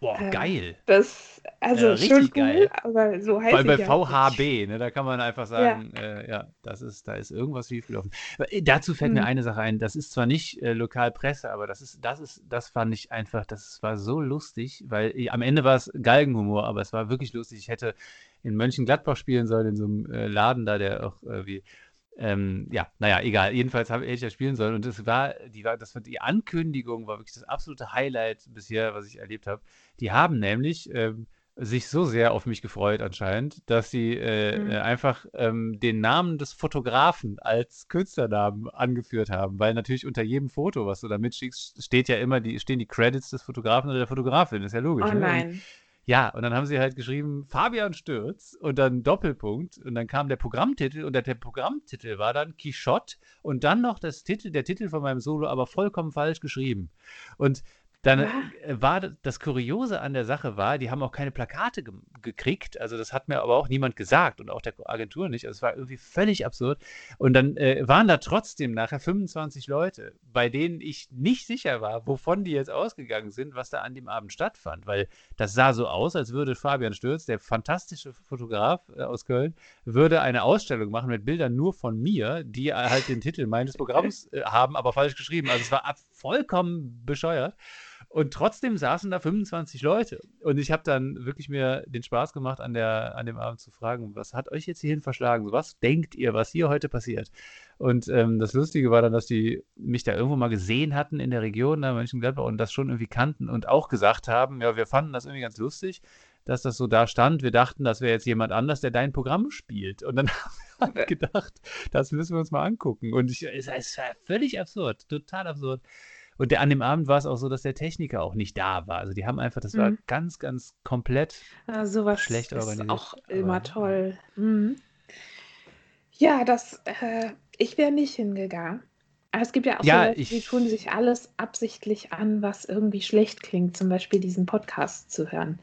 Boah, Äh, geil. Das, also Ja, schon richtig cool, geil. aber so heißt Vor allem bei ich ja nicht. VHB, ne, da kann man einfach sagen, äh, ja, das ist, da ist irgendwas schiefgelaufen. Aber, äh, Dazu fällt mir Hm. eine Sache ein, das ist zwar nicht äh, Lokalpresse, aber das ist, das ist, das fand ich einfach, das war so lustig, weil äh, am Ende war es Galgenhumor, aber es war wirklich lustig. Ich hätte in Mönchengladbach spielen sollen, in so einem äh, Laden da, der auch irgendwie ähm, ja, naja, egal. Jedenfalls habe ich ja spielen sollen und das war, die war, das war, die Ankündigung war wirklich das absolute Highlight bisher, was ich erlebt habe. Die haben nämlich ähm, sich so sehr auf mich gefreut anscheinend, dass sie äh, Mhm. äh, einfach ähm, den Namen des Fotografen als Künstlernamen angeführt haben, weil natürlich unter jedem Foto, was du da mitschickst, steht ja immer die, stehen die Credits des Fotografen oder der Fotografin, ist ja logisch. Oh ne? Ja, und dann haben sie halt geschrieben Fabian Stürz und dann Doppelpunkt und dann kam der Programmtitel und der, der Programmtitel war dann Quichotte und dann noch das Titel, der Titel von meinem Solo, aber vollkommen falsch geschrieben. Und dann Ah. äh, war das Kuriose an der Sache war, die haben auch keine Plakate ge gekriegt, also das hat mir aber auch niemand gesagt und auch der Agentur nicht, also es war irgendwie völlig absurd. Und dann äh, waren da trotzdem nachher 25 Leute, bei denen ich nicht sicher war, wovon die jetzt ausgegangen sind, was da an dem Abend stattfand, weil das sah so aus, als würde Fabian Stürz, der fantastische Fotograf äh, aus Köln, würde eine Ausstellung machen mit Bildern nur von mir, die halt den Titel meines Programms äh, haben, aber falsch geschrieben. Also es war vollkommen bescheuert. Und trotzdem saßen da 25 Leute. Und ich habe dann wirklich mir den Spaß gemacht, an, der, an dem Abend zu fragen, was hat euch jetzt hierhin verschlagen? Was denkt ihr, was hier heute passiert? Und ähm, das Lustige war dann, dass die mich da irgendwo mal gesehen hatten in der Region, da Mönchengladbach, und das schon irgendwie kannten und auch gesagt haben, ja, wir fanden das irgendwie ganz lustig, dass das so da stand. Wir dachten, das wäre jetzt jemand anders, der dein Programm spielt. Und dann haben wir gedacht, das müssen wir uns mal angucken. Und ich, es, es war völlig absurd, total absurd. Und der, an dem Abend war es auch so, dass der Techniker auch nicht da war. Also die haben einfach, das war Mhm. ganz, ganz komplett Ja, sowas schlecht ist organisiert. auch aber- immer toll. Mhm. Ja, das, äh, ich wäre nicht hingegangen. Aber es gibt ja auch Ja, so Leute, die ich- tun sich alles absichtlich an, was irgendwie schlecht klingt, zum Beispiel diesen Podcast zu hören.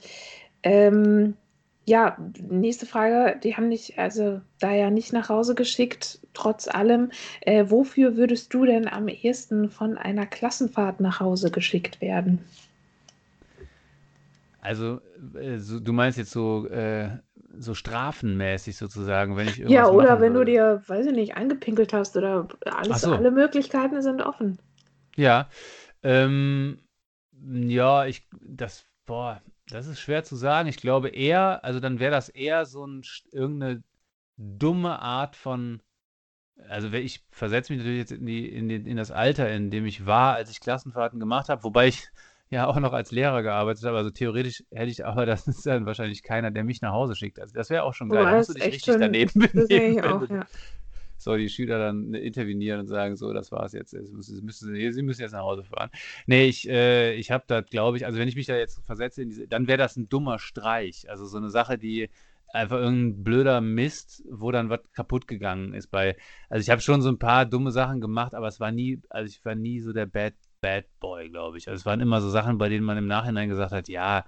Ähm, ja, nächste Frage, die haben dich also da ja nicht nach Hause geschickt, trotz allem. Äh, wofür würdest du denn am ehesten von einer Klassenfahrt nach Hause geschickt werden? Also, äh, so, du meinst jetzt so, äh, so strafenmäßig sozusagen, wenn ich Ja, irgendwas oder machen wenn du würde. dir, weiß ich nicht, angepinkelt hast oder alles, so. alle Möglichkeiten sind offen. Ja, ähm, ja, ich, das, boah, das ist schwer zu sagen. Ich glaube eher, also dann wäre das eher so ein, irgendeine dumme Art von, also ich versetze mich natürlich jetzt in die, in den, in das Alter, in dem ich war, als ich Klassenfahrten gemacht habe, wobei ich ja auch noch als Lehrer gearbeitet habe. Also theoretisch hätte ich, aber das ist dann wahrscheinlich keiner, der mich nach Hause schickt. Also das wäre auch schon geil. Da Boah, musst du dich richtig schon- daneben benehmen, auch, ja. So die Schüler dann intervenieren und sagen, so, das war's jetzt. Jetzt müssen, Sie, müssen, Sie müssen jetzt nach Hause fahren. Nee, ich, äh, ich habe da, glaube ich, also wenn ich mich da jetzt versetze, diese, dann wäre das ein dummer Streich. Also so eine Sache, die einfach irgendein blöder Mist, wo dann was kaputt gegangen ist bei. Also ich habe schon so ein paar dumme Sachen gemacht, aber es war nie, also ich war nie so der Bad, Bad Boy, glaube ich. Also es waren immer so Sachen, bei denen man im Nachhinein gesagt hat, ja,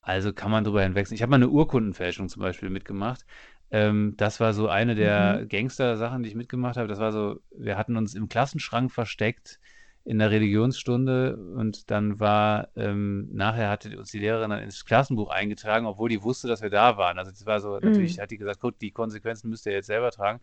also kann man drüber hinwechseln. Ich habe mal eine Urkundenfälschung zum Beispiel mitgemacht. Ähm, das war so eine der Gangster-Sachen, die ich mitgemacht habe. Das war so, wir hatten uns im Klassenschrank versteckt in der Religionsstunde und dann war, ähm, nachher hatte uns die Lehrerin dann ins Klassenbuch eingetragen, obwohl die wusste, dass wir da waren. Also das war so, natürlich hat die gesagt, gut, die Konsequenzen müsst ihr jetzt selber tragen.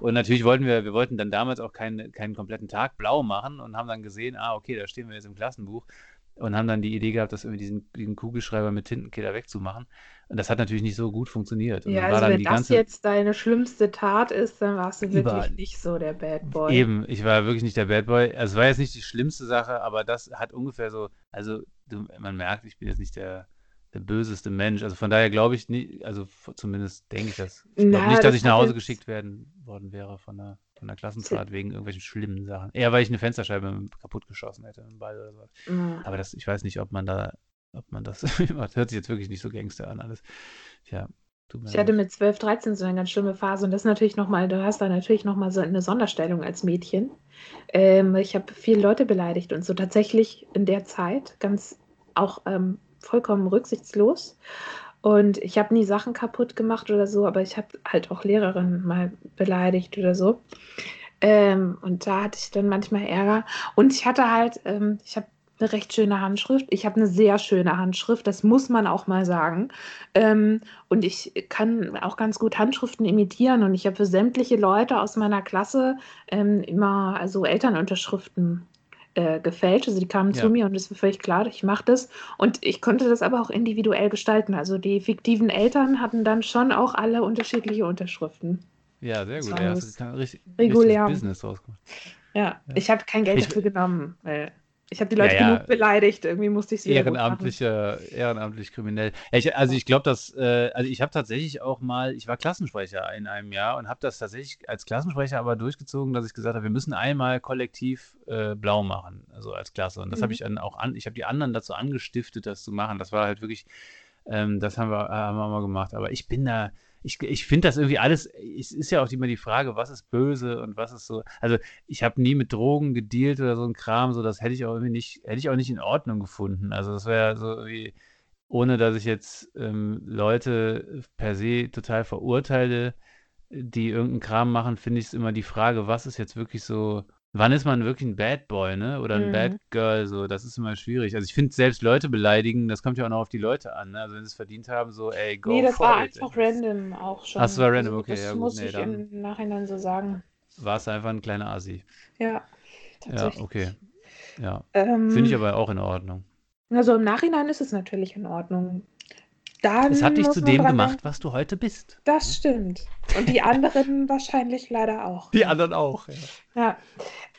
Und natürlich wollten wir, wir wollten dann damals auch keinen, keinen kompletten Tag blau machen und haben dann gesehen, ah, okay, da stehen wir jetzt im Klassenbuch und haben dann die Idee gehabt, das irgendwie diesen, diesen Kugelschreiber mit Tintenkiller wegzumachen. Und das hat natürlich nicht so gut funktioniert. Und Ja, also wenn das jetzt deine schlimmste Tat ist, dann warst du wirklich nicht so der Bad Boy. Eben, ich war wirklich nicht der Bad Boy. Also, es war jetzt nicht die schlimmste Sache, aber das hat ungefähr so, also du, man merkt, ich bin jetzt nicht der, der böseste Mensch. Also von daher glaube ich nicht, also zumindest denke ich das. Ich glaube nicht, dass das ich nach Hause jetzt- geschickt werden worden wäre von einer, von einer Klassenfahrt wegen irgendwelchen schlimmen Sachen. Eher weil ich eine Fensterscheibe kaputt geschossen hätte, einen Ball oder so. Ja. Aber das, ich weiß nicht, ob man da, ob man das macht. Hört sich jetzt wirklich nicht so Gangster an alles. Ja, tut mir Ich hatte mit 12, 13 so eine ganz schlimme Phase und das ist natürlich nochmal, du hast da natürlich nochmal so eine Sonderstellung als Mädchen. Ähm, ich habe viele Leute beleidigt und so tatsächlich in der Zeit, ganz auch ähm, vollkommen rücksichtslos. Und ich habe nie Sachen kaputt gemacht oder so, aber ich habe halt auch Lehrerinnen mal beleidigt oder so. Ähm, und da hatte ich dann manchmal Ärger. Und ich hatte halt, ähm, ich habe eine recht schöne Handschrift. Ich habe eine sehr schöne Handschrift, das muss man auch mal sagen. Ähm, und ich kann auch ganz gut Handschriften imitieren. Und ich habe für sämtliche Leute aus meiner Klasse ähm, immer also Elternunterschriften äh, gefälscht. Also die kamen ja. zu mir und es war völlig klar, ich mache das. Und ich konnte das aber auch individuell gestalten. Also die fiktiven Eltern hatten dann schon auch alle unterschiedliche Unterschriften. Ja, sehr gut. Ja, hast du richtig, regulär. Business rausgemacht. Ja, ja, ich habe kein Geld ich, dafür genommen, weil ich habe die Leute ja, genug beleidigt, irgendwie musste ich es Ehrenamtliche, ehrenamtlich kriminell. Ich, also ich glaube, dass, äh, also ich habe tatsächlich auch mal, ich war Klassensprecher in einem Jahr und habe das tatsächlich als Klassensprecher aber durchgezogen, dass ich gesagt habe, wir müssen einmal kollektiv äh, blau machen, also als Klasse. Und das mhm. habe ich dann auch an, ich habe die anderen dazu angestiftet, das zu machen. Das war halt wirklich, ähm, das haben wir, haben wir mal gemacht. Aber ich bin da, ich, ich finde das irgendwie alles, es ist ja auch immer die Frage, was ist böse und was ist so. Also ich habe nie mit Drogen gedealt oder so ein Kram, so das hätte ich auch irgendwie nicht, hätte ich auch nicht in Ordnung gefunden. Also das wäre so wie, ohne dass ich jetzt ähm, Leute per se total verurteile, die irgendeinen Kram machen, finde ich es immer die Frage, was ist jetzt wirklich so Wann ist man wirklich ein Bad Boy, ne? Oder ein mhm. Bad Girl, so, das ist immer schwierig. Also ich finde selbst Leute beleidigen, das kommt ja auch noch auf die Leute an, ne? Also wenn sie es verdient haben, so, ey, go Nee, das war it. einfach random auch schon. Ach, das war random, okay. Also, das ja, muss nee, ich im Nachhinein so sagen. War es einfach ein kleiner Asi. Ja, tatsächlich. Ja, okay. Ja. Ähm, finde ich aber auch in Ordnung. Also im Nachhinein ist es natürlich in Ordnung. Dann es hat dich zu dem gemacht, was du heute bist. Das stimmt. Und die anderen wahrscheinlich leider auch. Die anderen auch, ja. Ja,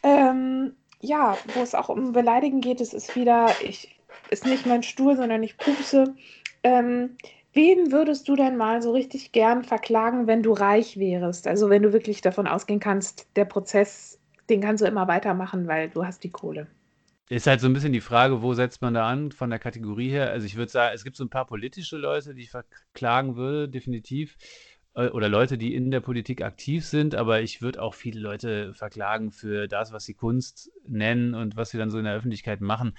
ähm, ja wo es auch um Beleidigen geht, es ist wieder, ich, ist nicht mein Stuhl, sondern ich pupse. Ähm, wen würdest du denn mal so richtig gern verklagen, wenn du reich wärst? Also wenn du wirklich davon ausgehen kannst, der Prozess, den kannst du immer weitermachen, weil du hast die Kohle. Ist halt so ein bisschen die Frage, wo setzt man da an von der Kategorie her? Also ich würde sagen, es gibt so ein paar politische Leute, die ich verklagen würde, definitiv. Äh, oder Leute, die in der Politik aktiv sind, aber ich würde auch viele Leute verklagen für das, was sie Kunst nennen und was sie dann so in der Öffentlichkeit machen.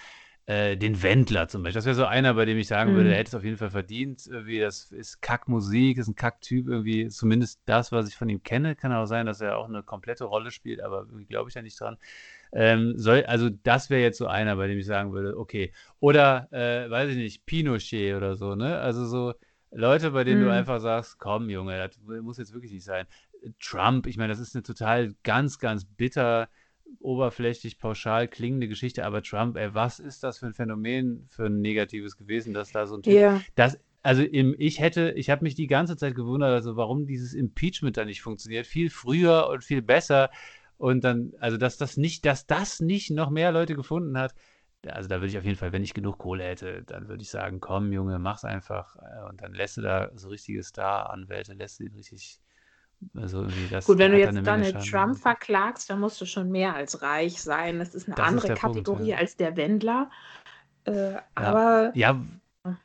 Äh, den Wendler zum Beispiel. Das wäre so einer, bei dem ich sagen mhm. würde, der hätte es auf jeden Fall verdient. Irgendwie, das ist Kackmusik, ist ein Kacktyp, irgendwie, zumindest das, was ich von ihm kenne. Kann auch sein, dass er auch eine komplette Rolle spielt, aber glaube ich ja nicht dran. Ähm, soll, also das wäre jetzt so einer, bei dem ich sagen würde, okay. Oder, äh, weiß ich nicht, Pinochet oder so, ne? Also so Leute, bei denen mhm. du einfach sagst, komm, Junge, das muss jetzt wirklich nicht sein. Trump, ich meine, das ist eine total ganz, ganz bitter, oberflächlich, pauschal klingende Geschichte, aber Trump, ey, was ist das für ein Phänomen, für ein negatives gewesen, dass da so ein Typ, yeah. das, also im, ich hätte, ich habe mich die ganze Zeit gewundert, also warum dieses Impeachment da nicht funktioniert, viel früher und viel besser und dann, also dass das nicht, dass das nicht noch mehr Leute gefunden hat. Also da würde ich auf jeden Fall, wenn ich genug Kohle hätte, dann würde ich sagen, komm Junge, mach's einfach. Äh, und dann lässt du da so richtige Star-Anwälte, lässt du ihn richtig also das Gut, wenn du jetzt Donald Trump verklagst, dann musst du schon mehr als reich sein. Das ist eine das andere ist Kategorie Punkt, ja. als der Wendler. Äh, ja. Aber. Ja,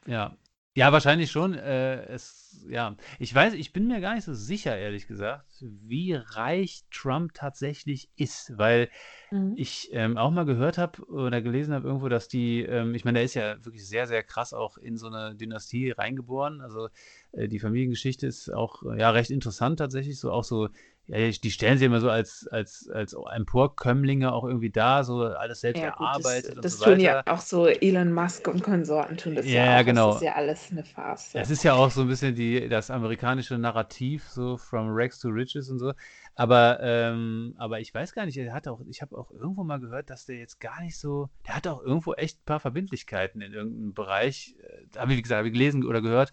ja. Ja, wahrscheinlich schon. Äh, es, ja, ich weiß, ich bin mir gar nicht so sicher, ehrlich gesagt, wie reich Trump tatsächlich ist, weil mhm. ich ähm, auch mal gehört habe oder gelesen habe irgendwo, dass die, ähm, ich meine, der ist ja wirklich sehr, sehr krass auch in so eine Dynastie reingeboren. Also äh, die Familiengeschichte ist auch ja recht interessant tatsächlich, so auch so ja, die stellen sie immer so als, als, als Emporkömmlinge auch irgendwie da, so alles selbst ja, erarbeitet. Gut, das, das so tun ja auch so Elon Musk und Konsorten tun das ja, ja auch. genau. Das ist ja alles eine Farce. Es ist ja auch so ein bisschen die, das amerikanische Narrativ, so from rags to riches und so. Aber, ähm, aber ich weiß gar nicht, er hat auch, ich habe auch irgendwo mal gehört, dass der jetzt gar nicht so, der hat auch irgendwo echt ein paar Verbindlichkeiten in irgendeinem Bereich. Äh, habe ich, wie gesagt, habe ich gelesen oder gehört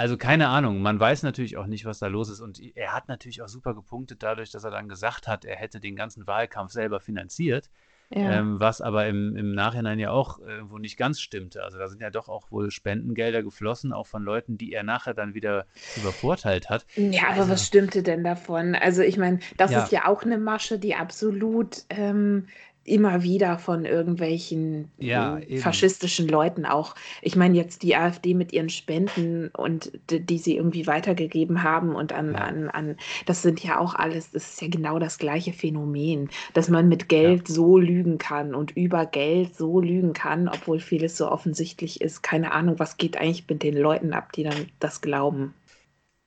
also keine Ahnung, man weiß natürlich auch nicht, was da los ist. Und er hat natürlich auch super gepunktet dadurch, dass er dann gesagt hat, er hätte den ganzen Wahlkampf selber finanziert. Ja. Ähm, was aber im, im Nachhinein ja auch irgendwo nicht ganz stimmte. Also da sind ja doch auch wohl Spendengelder geflossen, auch von Leuten, die er nachher dann wieder übervorteilt hat. Ja, aber also, was stimmte denn davon? Also ich meine, das ja. ist ja auch eine Masche, die absolut ähm, immer wieder von irgendwelchen Ja, äh, eben. faschistischen Leuten auch. Ich meine jetzt die AfD mit ihren Spenden und d- die sie irgendwie weitergegeben haben und an, Ja, an, an, das sind ja auch alles, das ist ja genau das gleiche Phänomen, dass man mit ja. Geld so lügen kann und über Geld so lügen kann, obwohl vieles so offensichtlich ist. Keine Ahnung, was geht eigentlich mit den Leuten ab, die dann das glauben.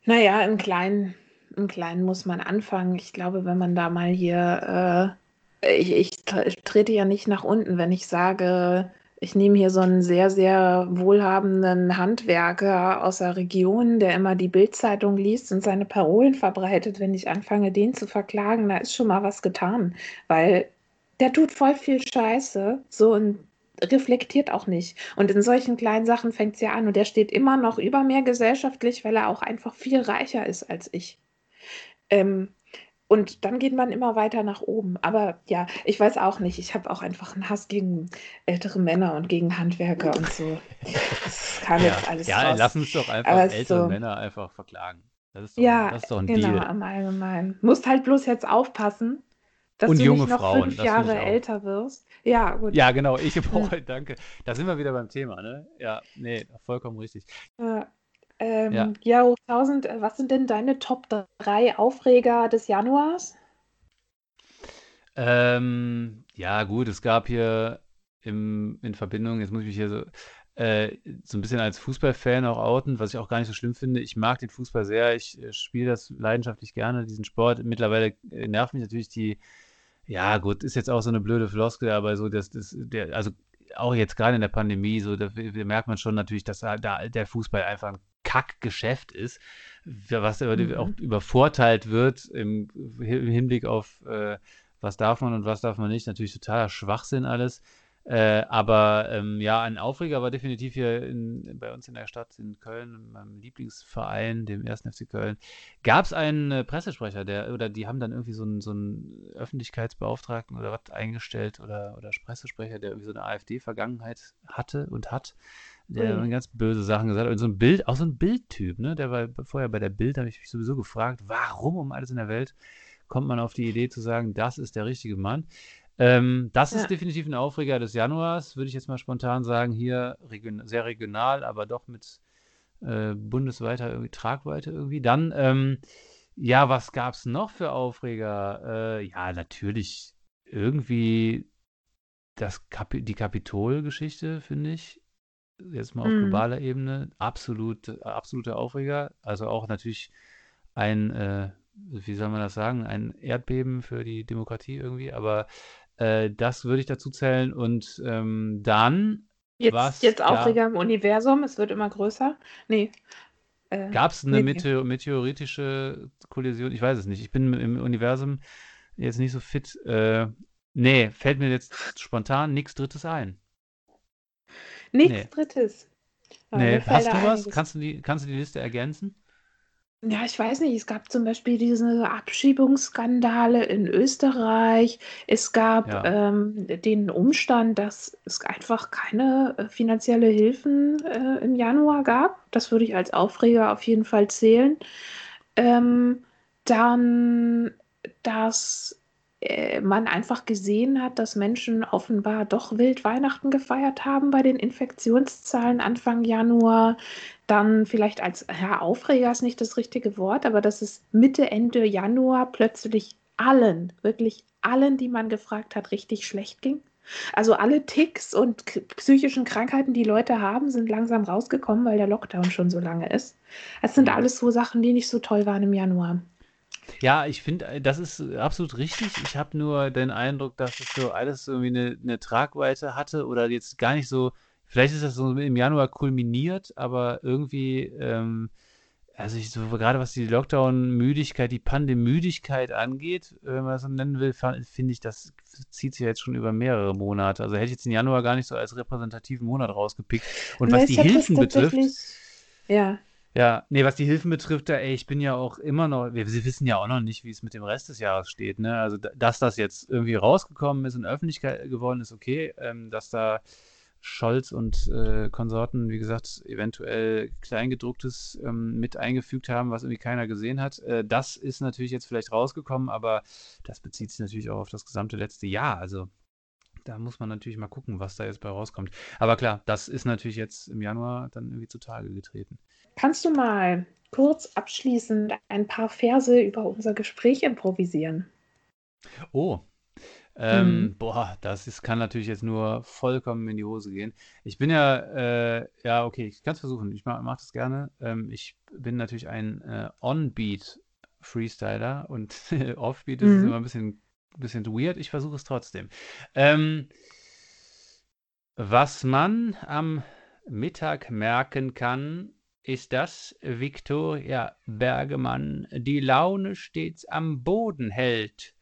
Naja, im Kleinen, im Kleinen muss man anfangen. Ich glaube, wenn man da mal hier, äh, ich, ich tre- ich trete ja nicht nach unten, wenn ich sage, ich nehme hier so einen sehr, sehr wohlhabenden Handwerker aus der Region, der immer die Bildzeitung liest und seine Parolen verbreitet. Wenn ich anfange, den zu verklagen, da ist schon mal was getan, weil der tut voll viel Scheiße, so und reflektiert auch nicht. Und in solchen kleinen Sachen fängt es ja an. Und der steht immer noch über mir gesellschaftlich, weil er auch einfach viel reicher ist als ich. Ähm, und dann geht man immer weiter nach oben. Aber ja, ich weiß auch nicht. Ich habe auch einfach einen Hass gegen ältere Männer und gegen Handwerker und so. Das kam Ja, jetzt alles ja, raus. lass uns doch einfach ältere so, Männer einfach verklagen. Das ist doch, ja, das ist doch ein genau, Deal. im Allgemeinen. Musst halt bloß jetzt aufpassen, dass Und du junge nicht noch Frauen, fünf Jahre älter wirst. Ja, gut. Ja, genau, ich auch, danke. Da sind wir wieder beim Thema, ne? Ja, nee, vollkommen richtig. Ja. Ja. Ähm, ja, hoch 1000, äh, was sind denn deine Top 3 Aufreger des Januars? Ähm, ja, gut, es gab hier im, in Verbindung, jetzt muss ich mich hier so, äh, so ein bisschen als Fußballfan auch outen, was ich auch gar nicht so schlimm finde. Ich mag den Fußball sehr, ich äh, spiele das leidenschaftlich gerne, diesen Sport. Mittlerweile äh, nervt mich natürlich die, ja, gut, ist jetzt auch so eine blöde Floskel, aber so, das, das, der, also auch jetzt gerade in der Pandemie, so, da, da merkt man schon natürlich, dass da, da der Fußball einfach ein Kackgeschäft ist, was aber auch Mhm. übervorteilt wird im, im Hinblick auf äh, was darf man und was darf man nicht. Natürlich totaler Schwachsinn alles. Äh, aber ähm, ja, ein Aufreger war definitiv hier in, bei uns in der Stadt, in Köln, in meinem Lieblingsverein, dem 1. FC Köln, gab es einen äh, Pressesprecher, der, oder die haben dann irgendwie so einen, so einen Öffentlichkeitsbeauftragten oder was eingestellt oder, oder Pressesprecher, der irgendwie so eine AfD-Vergangenheit hatte und hat, der Ui. ganz böse Sachen gesagt hat. Und so ein Bild, auch so ein Bildtyp, ne? Der war vorher bei der Bild, habe ich mich sowieso gefragt, warum um alles in der Welt kommt man auf die Idee zu sagen, das ist der richtige Mann. Ähm, das ist Ja. definitiv ein Aufreger des Januars, würde ich jetzt mal spontan sagen. Hier region, sehr regional, aber doch mit äh, bundesweiter irgendwie Tragweite irgendwie. Dann, ähm, ja, was gab es noch für Aufreger? Äh, ja, natürlich irgendwie das Kapi die Kapitol-Geschichte, finde ich. Jetzt mal auf Mhm. globaler Ebene. Absolut, absoluter Aufreger. Also auch natürlich ein, äh, wie soll man das sagen, ein Erdbeben für die Demokratie irgendwie. Aber äh, das würde ich dazu zählen. Und ähm, dann, Jetzt, was jetzt Aufreger im Universum, es wird immer größer. Nee. Äh, Gab es eine nee. Meteor meteoritische Kollision? Ich weiß es nicht. Ich bin im Universum jetzt nicht so fit. Äh, nee, fällt mir jetzt spontan nichts Drittes ein. Nichts Nee. Drittes. Aber Nee, hast du was? Kannst du die, kannst du die Liste ergänzen? Ja, ich weiß nicht. Es gab zum Beispiel diese Abschiebungsskandale in Österreich. Es gab Ja. ähm, den Umstand, dass es einfach keine äh, finanzielle Hilfen äh, im Januar gab. Das würde ich als Aufreger auf jeden Fall zählen. Ähm, dann, dass man einfach gesehen hat, dass Menschen offenbar doch wild Weihnachten gefeiert haben bei den Infektionszahlen Anfang Januar. Dann vielleicht als, ja, Aufreger ist nicht das richtige Wort, aber dass es Mitte, Ende Januar plötzlich allen, wirklich allen, die man gefragt hat, richtig schlecht ging. Also alle Ticks und psychischen Krankheiten, die Leute haben, sind langsam rausgekommen, weil der Lockdown schon so lange ist. Das sind alles so Sachen, die nicht so toll waren im Januar. Ja, ich finde, äh, das ist äh, absolut richtig. Ich habe nur den Eindruck, dass es so alles irgendwie eine, eine Tragweite hatte oder jetzt gar nicht so, vielleicht ist das so im Januar kulminiert, aber irgendwie, ähm, also ich so, gerade was die Lockdown-Müdigkeit, die Pandemüdigkeit angeht, wenn man das so nennen will, finde ich, das zieht sich ja jetzt schon über mehrere Monate. Also hätte ich jetzt den Januar gar nicht so als repräsentativen Monat rausgepickt. Und was die Hilfen betrifft, ja, ja, nee, was die Hilfen betrifft, da, ey, ich bin ja auch immer noch, wir, wir wissen ja auch noch nicht, wie es mit dem Rest des Jahres steht, ne? Also, da- dass das jetzt irgendwie rausgekommen ist und Öffentlichkeit geworden ist, okay. Ähm, dass da Scholz und äh, Konsorten, wie gesagt, eventuell Kleingedrucktes ähm, mit eingefügt haben, was irgendwie keiner gesehen hat. Äh, das ist natürlich jetzt vielleicht rausgekommen, aber das bezieht sich natürlich auch auf das gesamte letzte Jahr. Also, da muss man natürlich mal gucken, was da jetzt bei rauskommt. Aber klar, das ist natürlich jetzt im Januar dann irgendwie zutage getreten. Kannst du mal kurz abschließend ein paar Verse über unser Gespräch improvisieren? Oh, ähm, mhm. Boah, das ist, kann natürlich jetzt nur vollkommen in die Hose gehen. Ich bin ja, äh, ja, okay, ich kann es versuchen. Ich mache mach das gerne. Ähm, ich bin natürlich ein äh, On-Beat-Freestyler und Off-Beat mhm. ist immer ein bisschen, bisschen weird. Ich versuche es trotzdem. Ähm, was man am Mittag merken kann, ist, dass Viktoria Bergemann die Laune stets am Boden hält.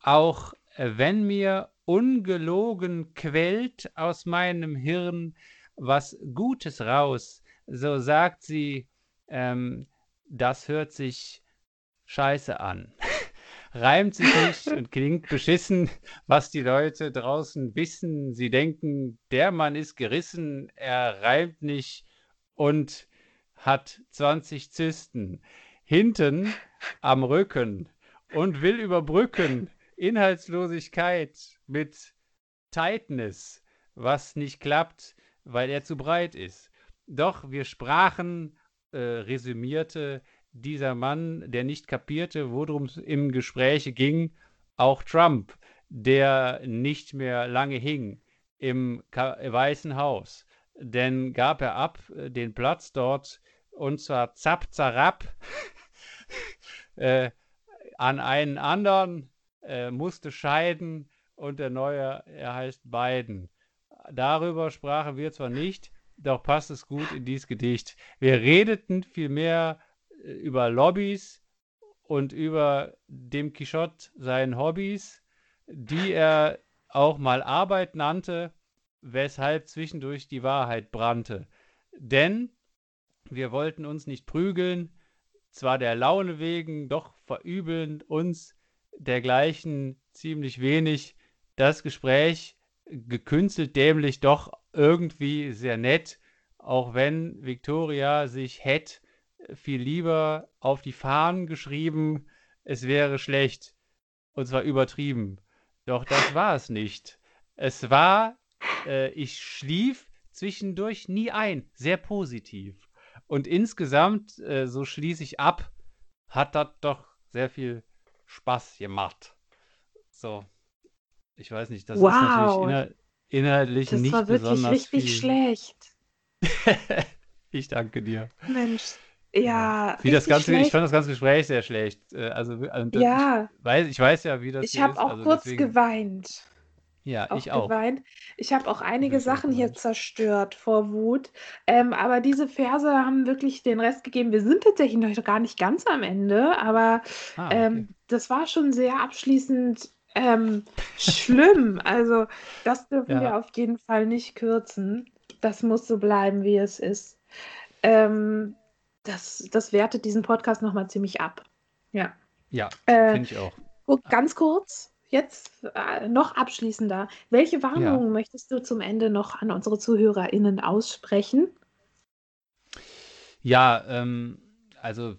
Auch wenn mir ungelogen quält aus meinem Hirn was Gutes raus, so sagt sie, ähm, das hört sich scheiße an. Reimt sich nicht und klingt beschissen, was die Leute draußen wissen. Sie denken, der Mann ist gerissen, er reimt nicht und hat 20 Zysten hinten am Rücken und will überbrücken Inhaltslosigkeit mit Tightness, was nicht klappt, weil er zu breit ist. Doch wir sprachen, äh, resümierte dieser Mann, der nicht kapierte, worum es im Gespräch ging, auch Trump, der nicht mehr lange hing im Weißen Haus. Denn gab er ab äh, den Platz dort und zwar zapp, zarab äh, an einen anderen, äh, musste scheiden und der neue, er heißt Biden. Darüber sprachen wir zwar nicht, doch passt es gut in dieses Gedicht. Wir redeten vielmehr über Lobbys und über dem Quixote seinen Hobbys, die er auch mal Arbeit nannte, weshalb zwischendurch die Wahrheit brannte. Denn wir wollten uns nicht prügeln, zwar der Laune wegen, doch verübeln uns dergleichen ziemlich wenig. Das Gespräch gekünstelt dämlich, doch irgendwie sehr nett, auch wenn Victoria sich hätte viel lieber auf die Fahnen geschrieben, es wäre schlecht und zwar übertrieben. Doch das war es nicht. Es war, äh, ich schlief zwischendurch nie ein, sehr positiv. Und insgesamt, äh, so schließe ich ab, hat das doch sehr viel Spaß gemacht. So. Ich weiß nicht, das wow. ist natürlich inhal inhaltlich das nicht besonders Das war wirklich richtig viel. schlecht. ich danke dir. Mensch, ja. Wie das ganze, ich fand das ganze Gespräch sehr schlecht. Äh, also, also ja. Ich weiß, ich weiß ja, wie das ich ist. Ich habe auch also kurz deswegen... geweint. Ja, auch ich auch. Geweint. Ich habe auch einige Sachen hier zerstört vor Wut. Ähm, aber diese Verse haben wirklich den Rest gegeben. Wir sind tatsächlich noch gar nicht ganz am Ende, aber ah, okay. ähm, das war schon sehr abschließend ähm, schlimm. Also, das dürfen ja. wir auf jeden Fall nicht kürzen. Das muss so bleiben, wie es ist. Ähm, das, das wertet diesen Podcast nochmal ziemlich ab. Ja. Ja, äh, finde ich auch. Ganz kurz, jetzt äh, noch abschließender. Welche Warnungen ja. möchtest du zum Ende noch an unsere ZuhörerInnen aussprechen? Ja, ähm, also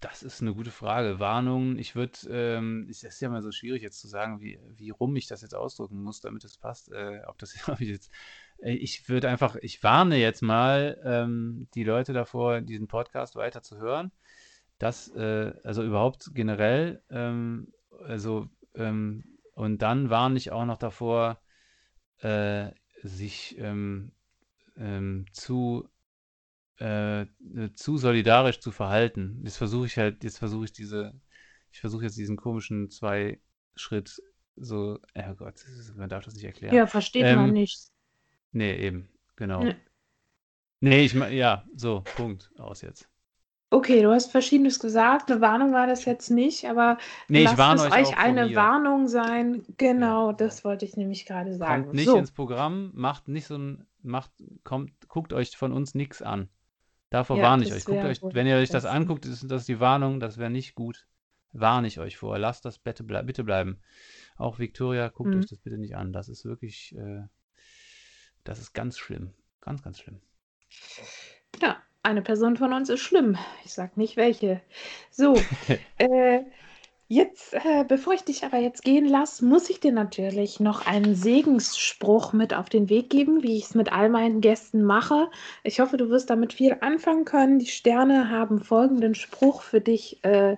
das ist eine gute Frage. Warnungen, ich würde, ähm, es ist ja mal so schwierig jetzt zu sagen, wie, wie rum ich das jetzt ausdrücken muss, damit es passt. Äh, ob das ob ich jetzt, ich würde einfach, ich warne jetzt mal ähm, die Leute davor, diesen Podcast weiter zu hören. Das, äh, also überhaupt generell, ähm, also ähm, und dann warne ich auch noch davor, äh, sich ähm, ähm, zu, äh, zu solidarisch zu verhalten. Jetzt versuche ich halt, jetzt versuche ich diese, ich versuche jetzt diesen komischen Zwei-Schritt so, oh Gott, man darf das nicht erklären. Ja, versteht man ähm, nicht. Nee, eben, genau. Nee, nee ich meine, ja, so, Punkt, aus jetzt. Okay, du hast Verschiedenes gesagt. Eine Warnung war das jetzt nicht, aber Nee, warne es euch euch eine Warnung sein. Genau, das wollte ich nämlich gerade sagen. Kommt nicht So, ins Programm, macht nicht so ein, macht, kommt, guckt euch von uns nichts an. Davor ja, warne ich euch. Guckt euch, wenn ihr euch das anguckt, ist das die Warnung, das wäre nicht gut. Warne ich euch vor. Lasst das bitte, blei- bitte bleiben. Auch Victoria, guckt euch Hm. das bitte nicht an. Das ist wirklich, äh, das ist ganz schlimm. Ganz, ganz schlimm. Ja, eine Person von uns ist schlimm. Ich sag nicht welche. So, äh, Jetzt, äh, bevor ich dich aber jetzt gehen lasse, muss ich dir natürlich noch einen Segensspruch mit auf den Weg geben, wie ich es mit all meinen Gästen mache. Ich hoffe, du wirst damit viel anfangen können. Die Sterne haben folgenden Spruch für dich äh,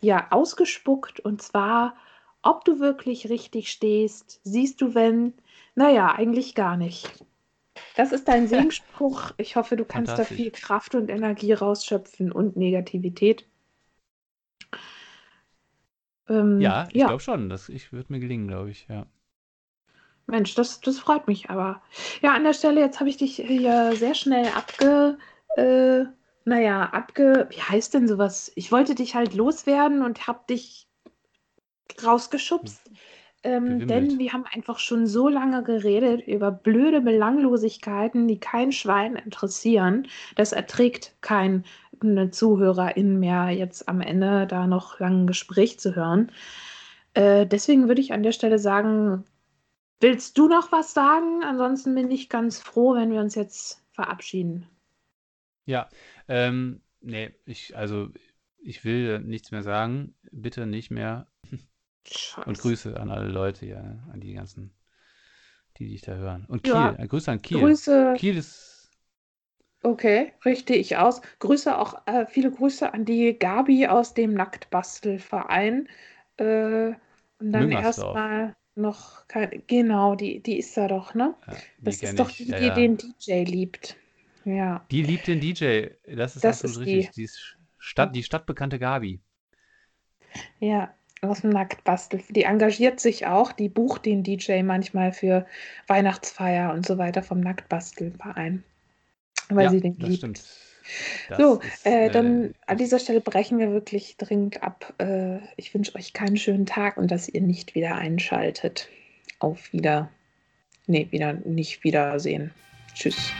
ja ausgespuckt und zwar, ob du wirklich richtig stehst, siehst du, wenn, naja, eigentlich gar nicht. Das ist dein Segensspruch. Ich hoffe, du kannst da viel Kraft und Energie rausschöpfen und Negativität. Ähm, ja, ich ja. glaube schon. Das würde mir gelingen, glaube ich, ja. Mensch, das, das freut mich aber. Ja, an der Stelle, jetzt habe ich dich hier sehr schnell abge. Äh, naja, abge. Wie heißt denn sowas? Ich wollte dich halt loswerden und habe dich rausgeschubst. Ähm, denn wir haben einfach schon so lange geredet über blöde Belanglosigkeiten, die kein Schwein interessieren. Das erträgt kein eine Zuhörerin mehr jetzt am Ende da noch lang ein Gespräch zu hören. Äh, deswegen würde ich an der Stelle sagen, willst du noch was sagen? Ansonsten bin ich ganz froh, wenn wir uns jetzt verabschieden. Ja, ähm, nee, ich, also ich will nichts mehr sagen. Bitte nicht mehr. Scheiße. Und Grüße an alle Leute ja, an die ganzen, die dich da hören. Und Kiel, ja. Grüße an Kiel. Grüße. Kiel ist Okay, richte ich aus. Grüße auch, äh, viele Grüße an die Gabi aus dem Nacktbastelverein. Äh, und dann erstmal noch kein, genau, die, die ist da doch, ne? Ja, das ist doch die, die ja. den DJ liebt. Ja. Die liebt den DJ. Das ist das absolut ist richtig. Die. die Stadt, die stadtbekannte Gabi. Ja, aus dem Nacktbastel. Die engagiert sich auch, die bucht den DJ manchmal für Weihnachtsfeier und so weiter vom Nacktbastelverein weil ja, sie den liebt. Stimmt. Das so, ist, äh, dann an dieser Stelle brechen wir wirklich dringend ab. Äh, ich wünsche euch keinen schönen Tag und dass ihr nicht wieder einschaltet. Auf wieder. Nee, wieder nicht wiedersehen. Tschüss.